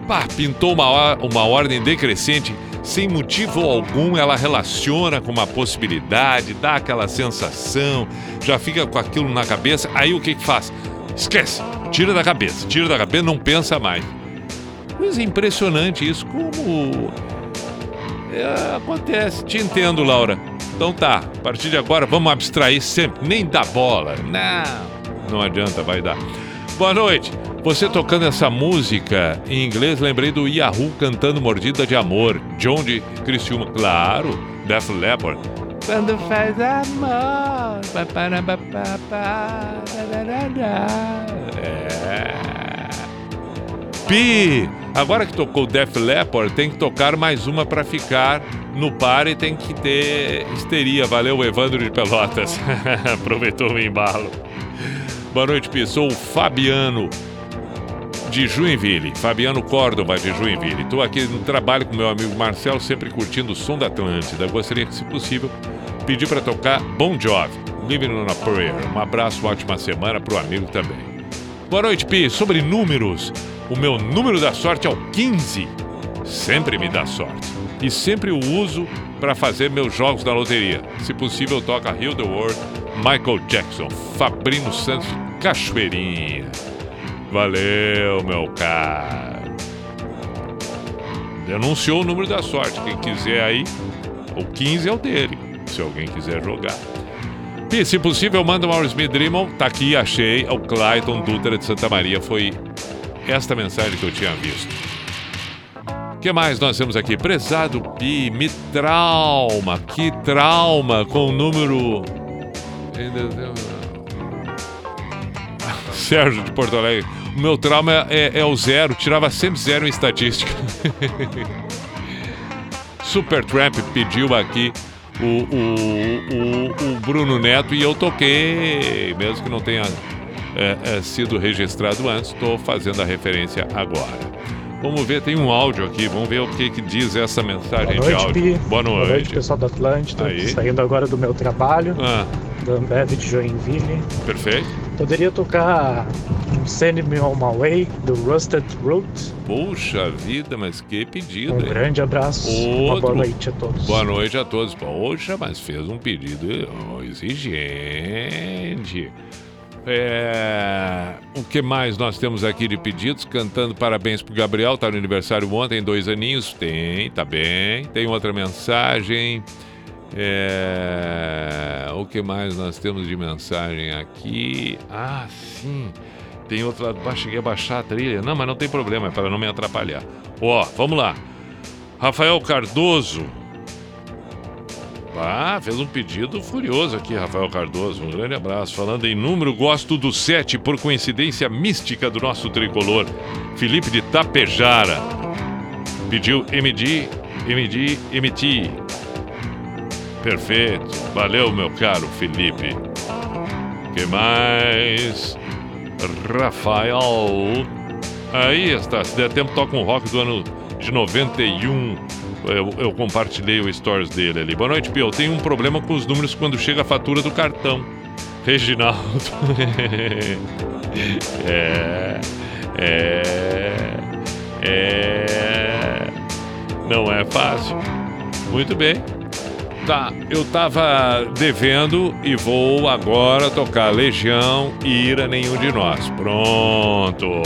Pá, pintou uma, uma ordem decrescente sem motivo algum, ela relaciona com uma possibilidade, dá aquela sensação, já fica com aquilo na cabeça. Aí o que que faz? Esquece, tira da cabeça, tira da cabeça, não pensa mais. Coisa impressionante isso, como é, acontece. Te entendo, Laura. Então tá, a partir de agora vamos abstrair sempre, nem dá bola. Não, não adianta, vai dar. Boa noite. Você tocando essa música em inglês, lembrei do Yahoo cantando Mordida de Amor, John de Criciúma, claro, Def Leppard. Quando faz amor. É. Pi! Agora que tocou Def Leppard, tem que tocar mais uma para ficar no par e tem que ter histeria. Valeu, Evandro de Pelotas. *laughs* Aproveitou o embalo. Boa noite, o Fabiano de Joinville, Fabiano Córdova de Joinville. Estou aqui no trabalho com meu amigo Marcelo, sempre curtindo o som da Atlântida. Gostaria que, se possível, pedir para tocar Bon Jovi, Living on a Prayer. Um abraço, ótima semana para o amigo também. Boa noite, Pi. Sobre números, o meu número da sorte é o 15. Sempre me dá sorte. E sempre o uso para fazer meus jogos da loteria. Se possível, toca Hill the World, Michael Jackson, Fabrino Santos, Cachoeirinha. Valeu, meu caro. Denunciou o número da sorte. Quem quiser aí, o 15 é o dele, se alguém quiser jogar. E, se possível, manda o Maurice Dreamon. Tá aqui, achei. O Clayton Dutra de Santa Maria. Foi esta mensagem que eu tinha visto. O que mais nós temos aqui? Prezado Pi, me trauma. Que trauma com o número. *laughs* Sérgio de Porto Alegre. Meu trauma é, é o zero, tirava sempre zero em estatística. *laughs* Super Tramp pediu aqui o, o, o, o, Bruno Neto e eu toquei, mesmo que não tenha é, é, sido registrado antes, estou fazendo a referência agora. Vamos ver, tem um áudio aqui, vamos ver o que, que diz essa mensagem Boa noite, de áudio. Pi. Boa noite. Boa noite, pessoal da Atlântida. Aí. Saindo agora do meu trabalho, Ah, da Ambev de Joinville. perfeito. Poderia tocar um Send Me On My Way, do Rusted Root. Puxa vida, mas que pedido. Um hein? grande abraço, Outro. boa noite a todos. Boa noite a todos. Poxa, mas fez um pedido exigente. É, o que mais nós temos aqui de pedidos? Cantando parabéns pro Gabriel, tá no aniversário ontem, dois aninhos. Tem, tá bem. Tem outra mensagem. É, o que mais nós temos de mensagem aqui? Ah, sim. Tem outro lado. Ah, Cheguei a baixar a trilha. Não, mas não tem problema, é para não me atrapalhar. Ó, vamos lá. Rafael Cardoso. Ah, fez um pedido furioso aqui, Rafael Cardoso. Um grande abraço. Falando em número, gosto do 7, por coincidência mística do nosso tricolor. Felipe de Tapejara. Pediu MD, MD, MT. Perfeito. Valeu, meu caro Felipe. que mais? Rafael. Aí está. Se der tempo, toca um rock do ano de 91. Eu, eu compartilhei o stories dele ali. Boa noite, Pio. Eu tenho um problema com os números quando chega a fatura do cartão. *laughs* Reginaldo. *laughs* é. É. É. Não é fácil. Muito bem. Tá, eu tava devendo e vou agora tocar Legião e Ira Nenhum de Nós. Pronto.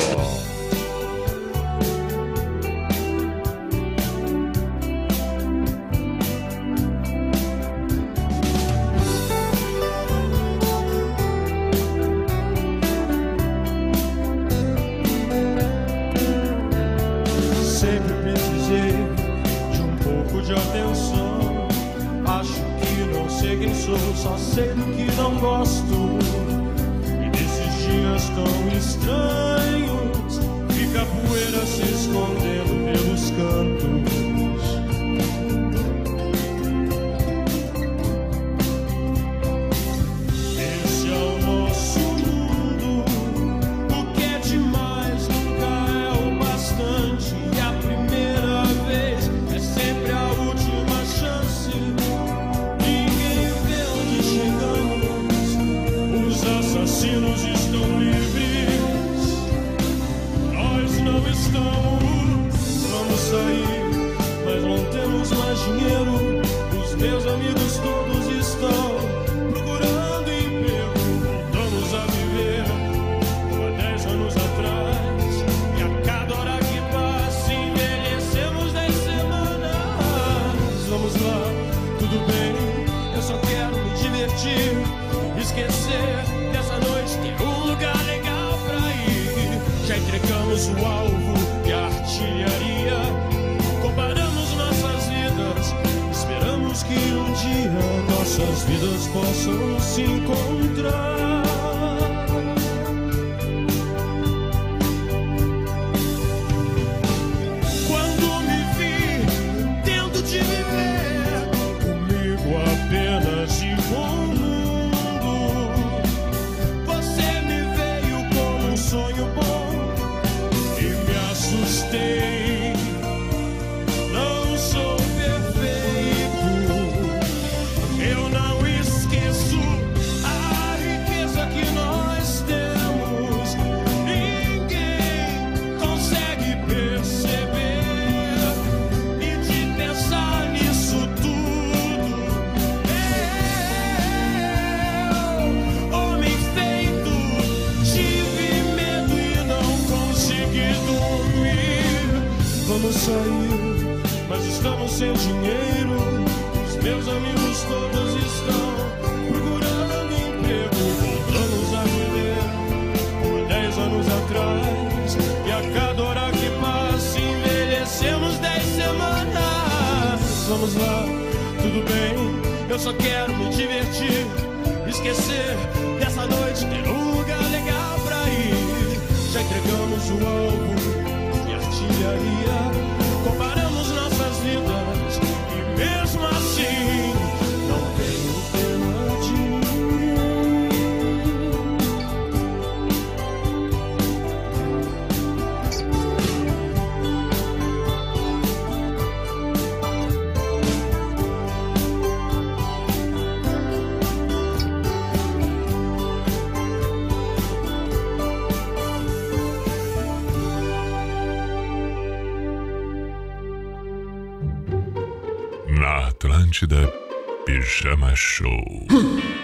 Show.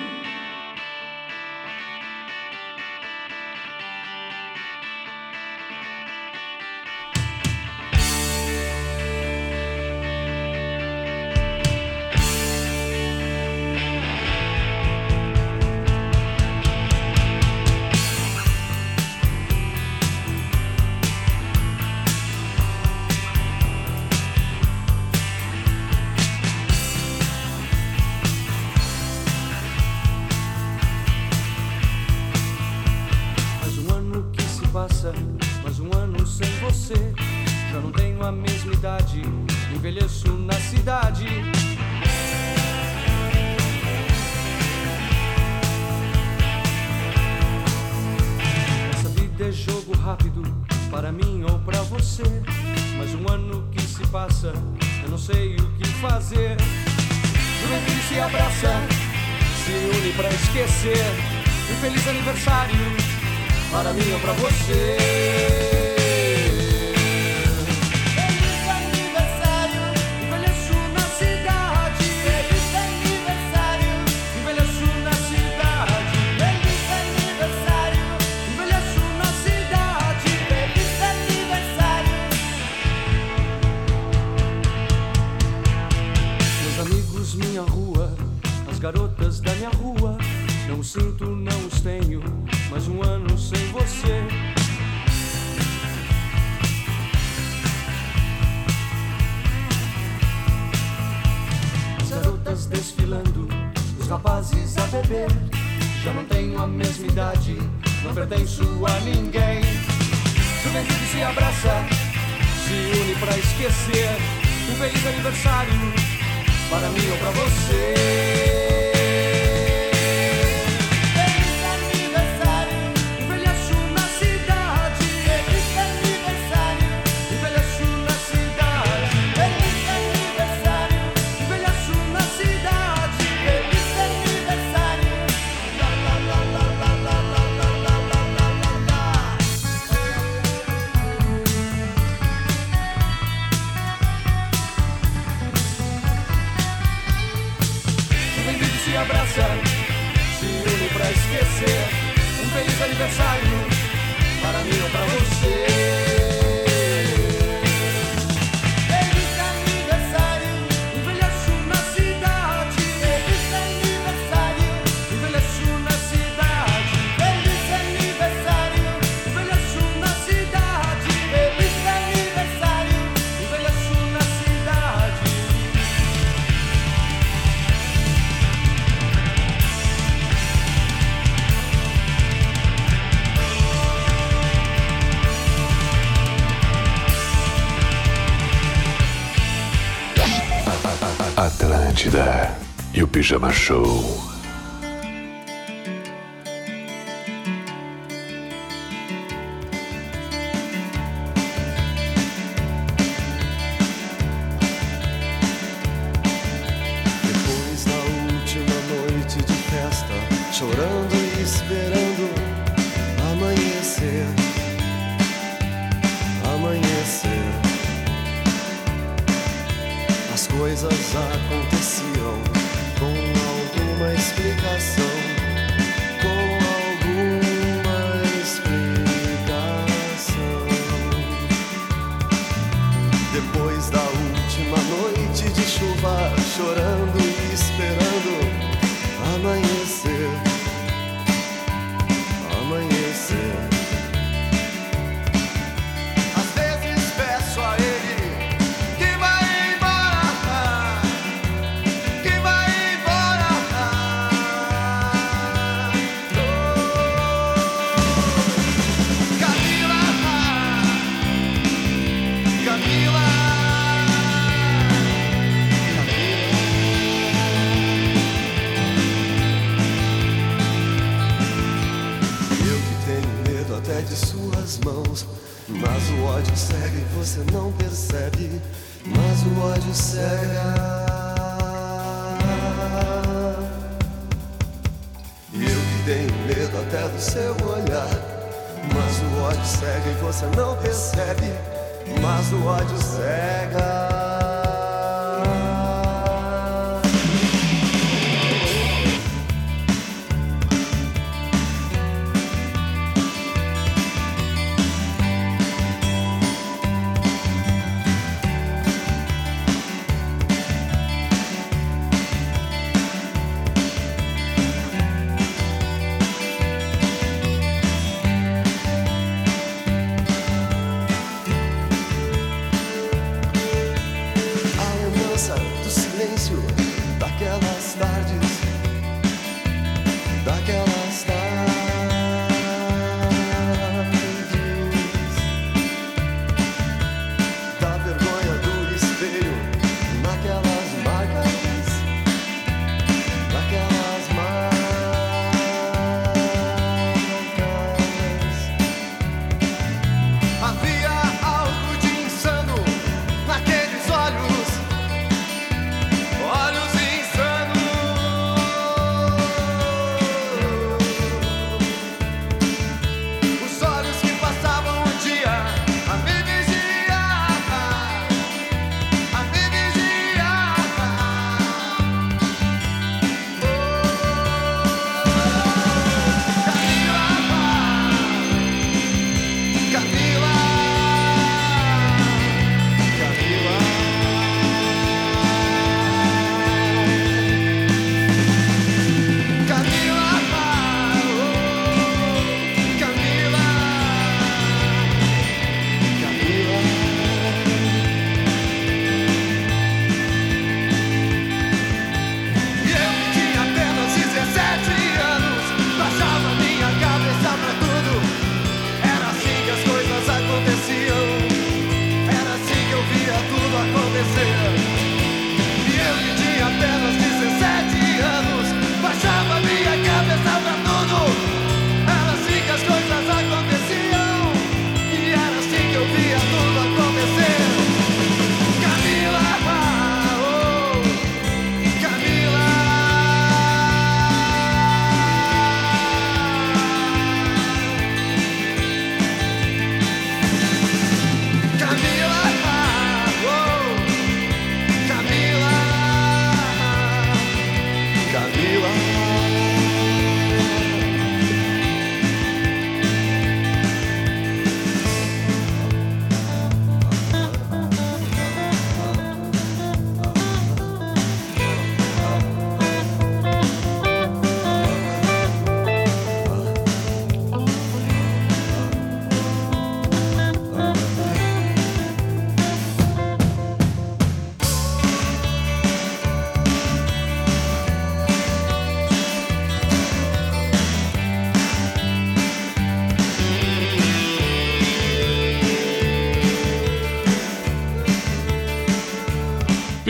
Thomas Show.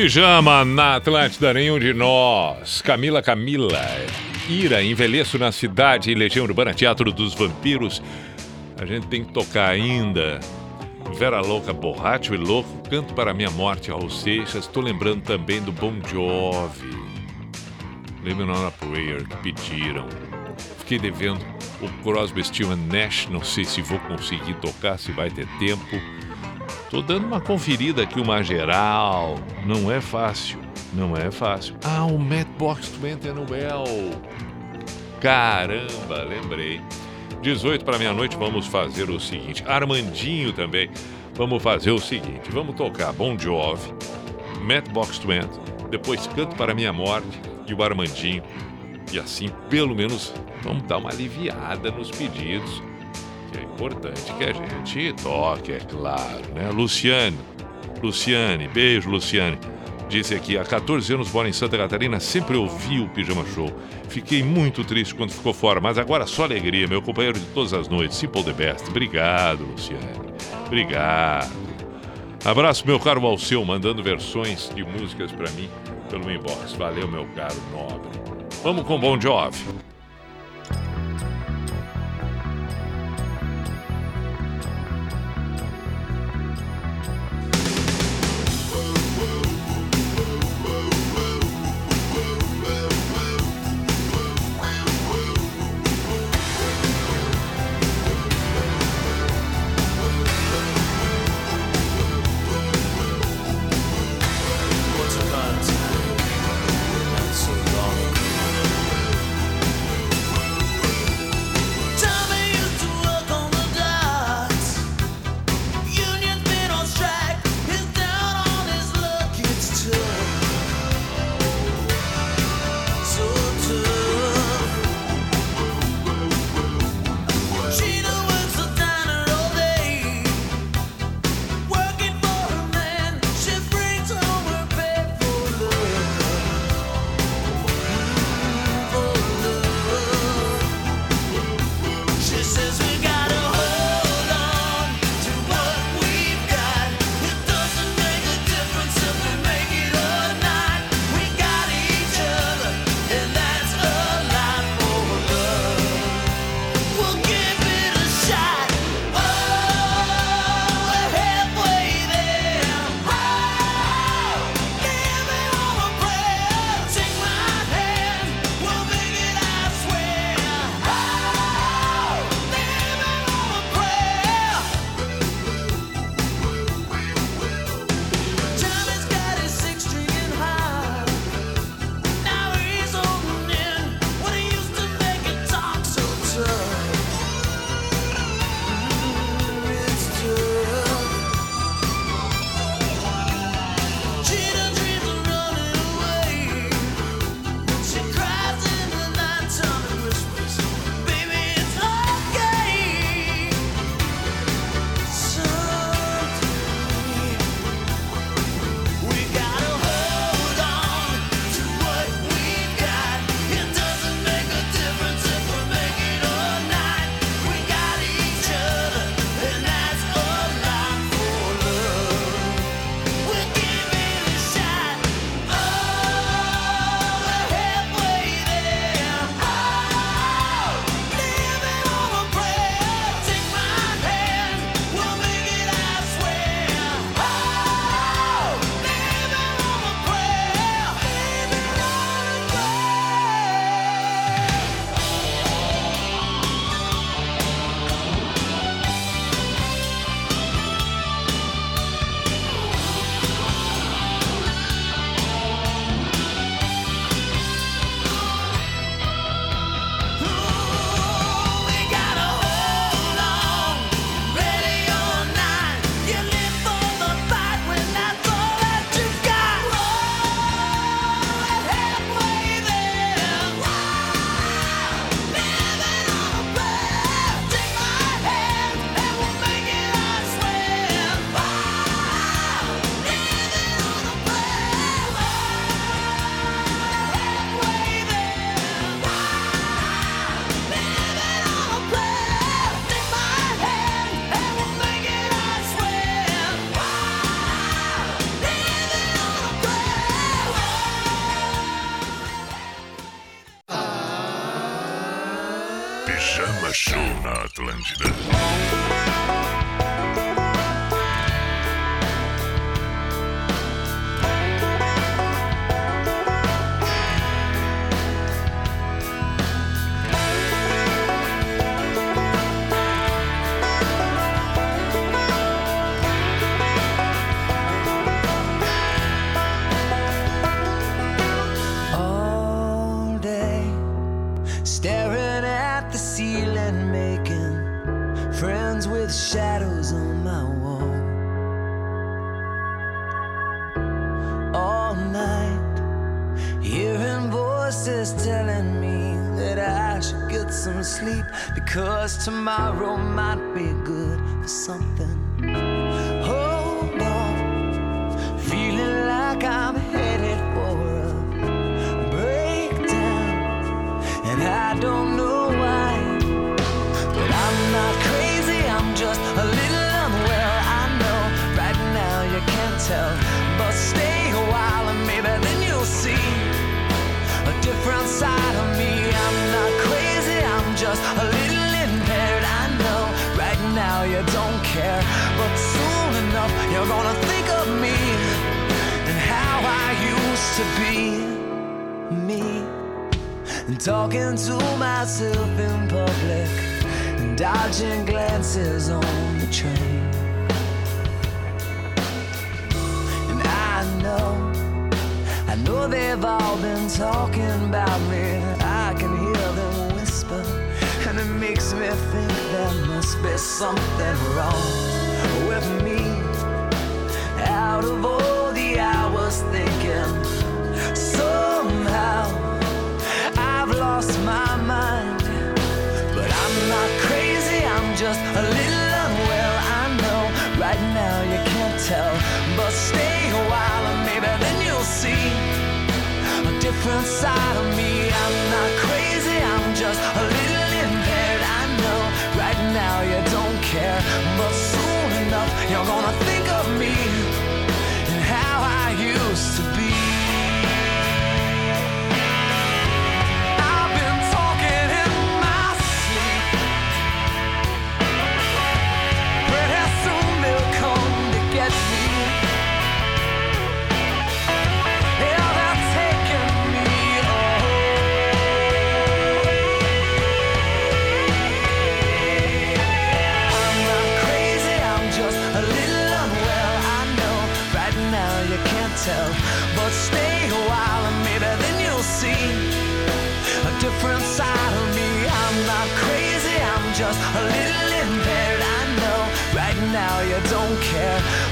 Pijama na Atlântida, nenhum de nós. Camila Camila. Ira, envelheço na cidade e Legião Urbana, Teatro dos Vampiros. A gente tem que tocar ainda. Vera Louca, Borracho e Louco, Canto para Minha Morte, Raul Seixas. Tô lembrando também do Bon Jovi. Living on a Prayer, que pediram. Fiquei devendo o Crosby, Steel Nash. Não sei se vou conseguir tocar, se vai ter tempo. Tô dando uma conferida aqui, uma geral. Não é fácil. Não é fácil. Ah, o Matchbox 20 Nobel. Caramba, lembrei. 18 para meia-noite, vamos fazer o seguinte. Armandinho também. Vamos fazer o seguinte. Vamos tocar Bon Jovi, Matchbox 20, depois Canto para Minha Morte e o Armandinho. E assim, pelo menos, vamos dar uma aliviada nos pedidos. Importante que a gente toque, é claro, né? Luciane, Luciane, beijo, Luciane. Disse aqui, há 14 anos moro em Santa Catarina, sempre ouvi o Pijama Show. Fiquei muito triste quando ficou fora, mas agora só alegria, meu companheiro de todas as noites, Simple the Best. Obrigado, Luciane. Obrigado. Abraço, meu caro Alceu, mandando versões de músicas para mim pelo inbox. Valeu, meu caro nobre. Vamos com Bon Jovi.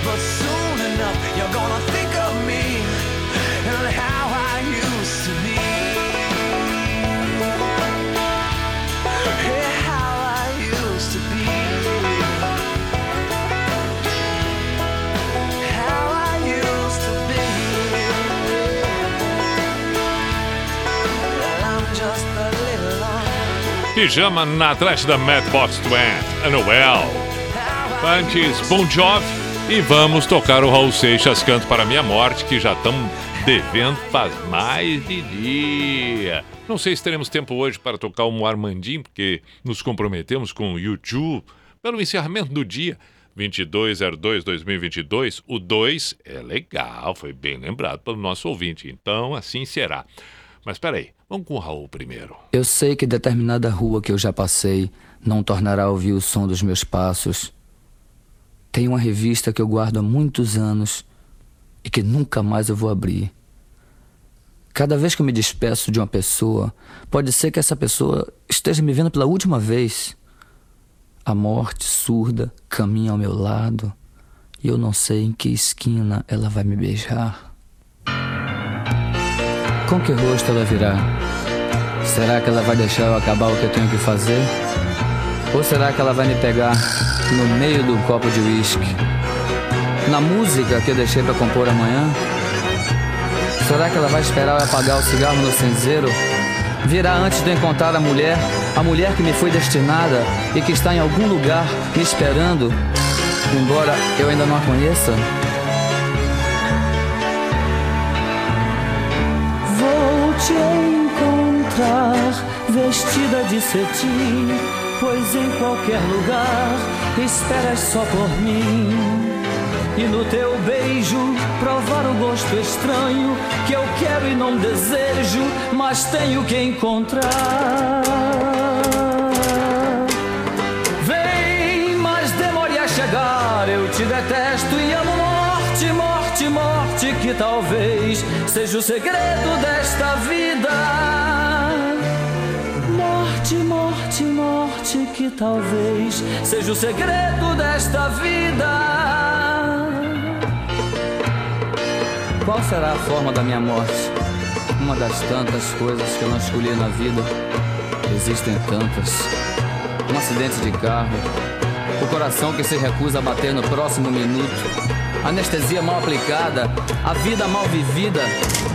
But soon enough you're gonna think of me and how I used to be. Yeah, how I used to be. How I used to be. Well, I'm just a little on. Pijama na Madbox Twin, Anuel. Antes, Bon Jovi. E vamos tocar o Raul Seixas Canto para Minha Morte, que já estamos devendo faz mais de dia. Não sei se teremos tempo hoje para tocar um Armandinho, porque nos comprometemos com o YouTube pelo encerramento do dia. 2202-2022, o 2 é legal, foi bem lembrado pelo nosso ouvinte, então assim será. Mas peraí, vamos com o Raul primeiro. Eu sei que determinada rua que eu já passei não tornará a ouvir o som dos meus passos. Tem uma revista que eu guardo há muitos anos e que nunca mais eu vou abrir. Cada vez que eu me despeço de uma pessoa, pode ser que essa pessoa esteja me vendo pela última vez. A morte surda caminha ao meu lado e eu não sei em que esquina ela vai me beijar. Com que rosto ela virá? Será que ela vai deixar eu acabar o que eu tenho que fazer? Ou será que ela vai me pegar no meio do copo de uísque? Na música que eu deixei para compor amanhã? Será que ela vai esperar eu apagar o cigarro no cinzeiro? Virá antes de eu encontrar a mulher, a mulher que me foi destinada e que está em algum lugar me esperando, embora eu ainda não a conheça? Vou te encontrar vestida de cetim, pois em qualquer lugar esperas só por mim. E no teu beijo provar o gosto estranho que eu quero e não desejo, mas tenho que encontrar. Vem, mas demore a chegar. Eu te detesto e amo morte, morte, morte, que talvez seja o segredo desta vida. Morte, morte, morte, que talvez seja o segredo desta vida. Qual será a forma da minha morte? Uma das tantas coisas que eu não escolhi na vida. Existem tantas. Um acidente de carro. O coração que se recusa a bater no próximo minuto. Anestesia mal aplicada. A vida mal vivida.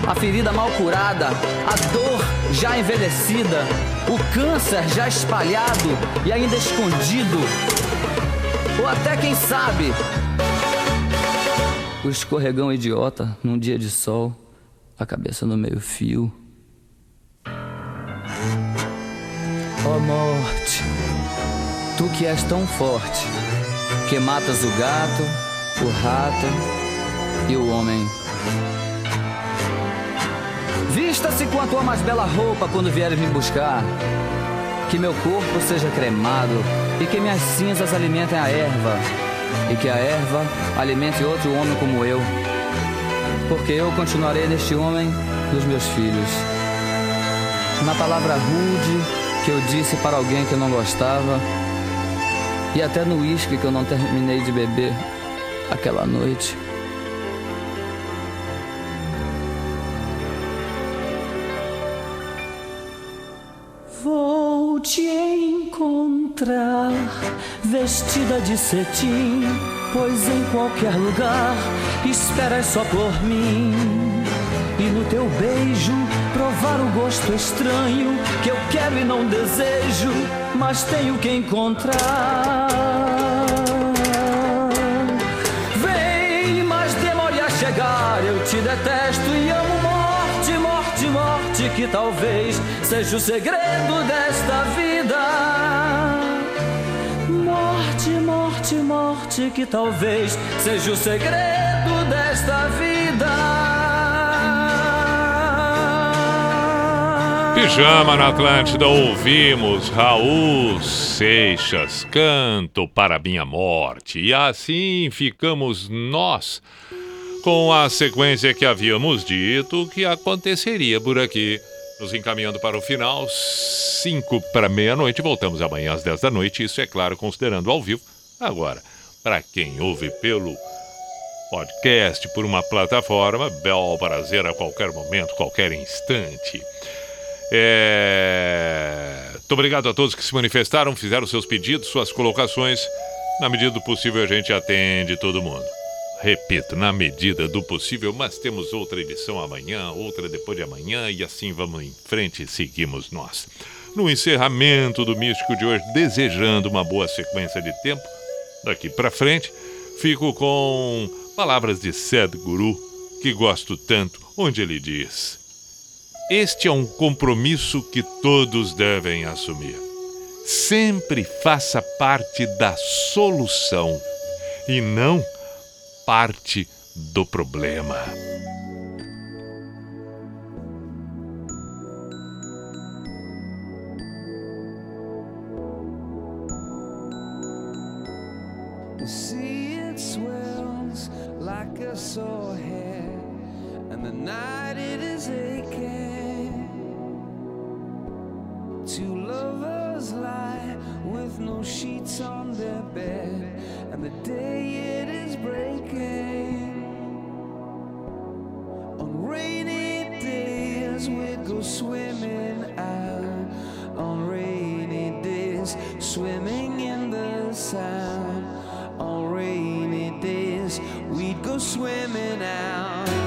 A ferida mal curada. A dor já envelhecida. O câncer já espalhado e ainda escondido. Ou até quem sabe, o escorregão idiota num dia de sol, a cabeça no meio-fio. Ó oh, morte, tu que és tão forte, que matas o gato, o rato e o homem. Vista-se com a tua mais bela roupa quando vieres me buscar. Que meu corpo seja cremado e que minhas cinzas alimentem a erva e que a erva alimente outro homem como eu, porque eu continuarei neste homem dos meus filhos. Na palavra rude que eu disse para alguém que eu não gostava, e até no uísque que eu não terminei de beber aquela noite. Vou te encontrar vestida de cetim, pois em qualquer lugar esperas só por mim. E no teu beijo provar o gosto estranho que eu quero e não desejo, mas tenho que encontrar. Eu te detesto e amo morte, morte, morte, que talvez seja o segredo desta vida. Morte, morte, morte, que talvez seja o segredo desta vida. Pijama na Atlântida, ouvimos Raul Seixas, canto para minha morte. E assim ficamos nós com a sequência que havíamos dito que aconteceria por aqui. Nos encaminhando para o final, 5 para meia-noite. Voltamos amanhã às 10 da noite. Isso é claro, considerando ao vivo. Agora, para quem ouve pelo podcast, por uma plataforma, bel prazer a qualquer momento, qualquer instante. É... Muito obrigado a todos que se manifestaram, fizeram seus pedidos, suas colocações. Na medida do possível, a gente atende todo mundo. Repito, na medida do possível, mas temos outra edição amanhã, outra depois de amanhã e assim vamos em frente e seguimos nós. No encerramento do Místico de hoje, desejando uma boa sequência de tempo, daqui para frente, fico com palavras de Sadhguru, que gosto tanto, onde ele diz: Este é um compromisso que todos devem assumir. Sempre faça parte da solução e não parte do problema. The it swells like a sore head, and the night no sheets on their bed, and the day it is breaking. On rainy days we'd go swimming out. On rainy days, swimming in the sound. On rainy days, we'd go swimming out.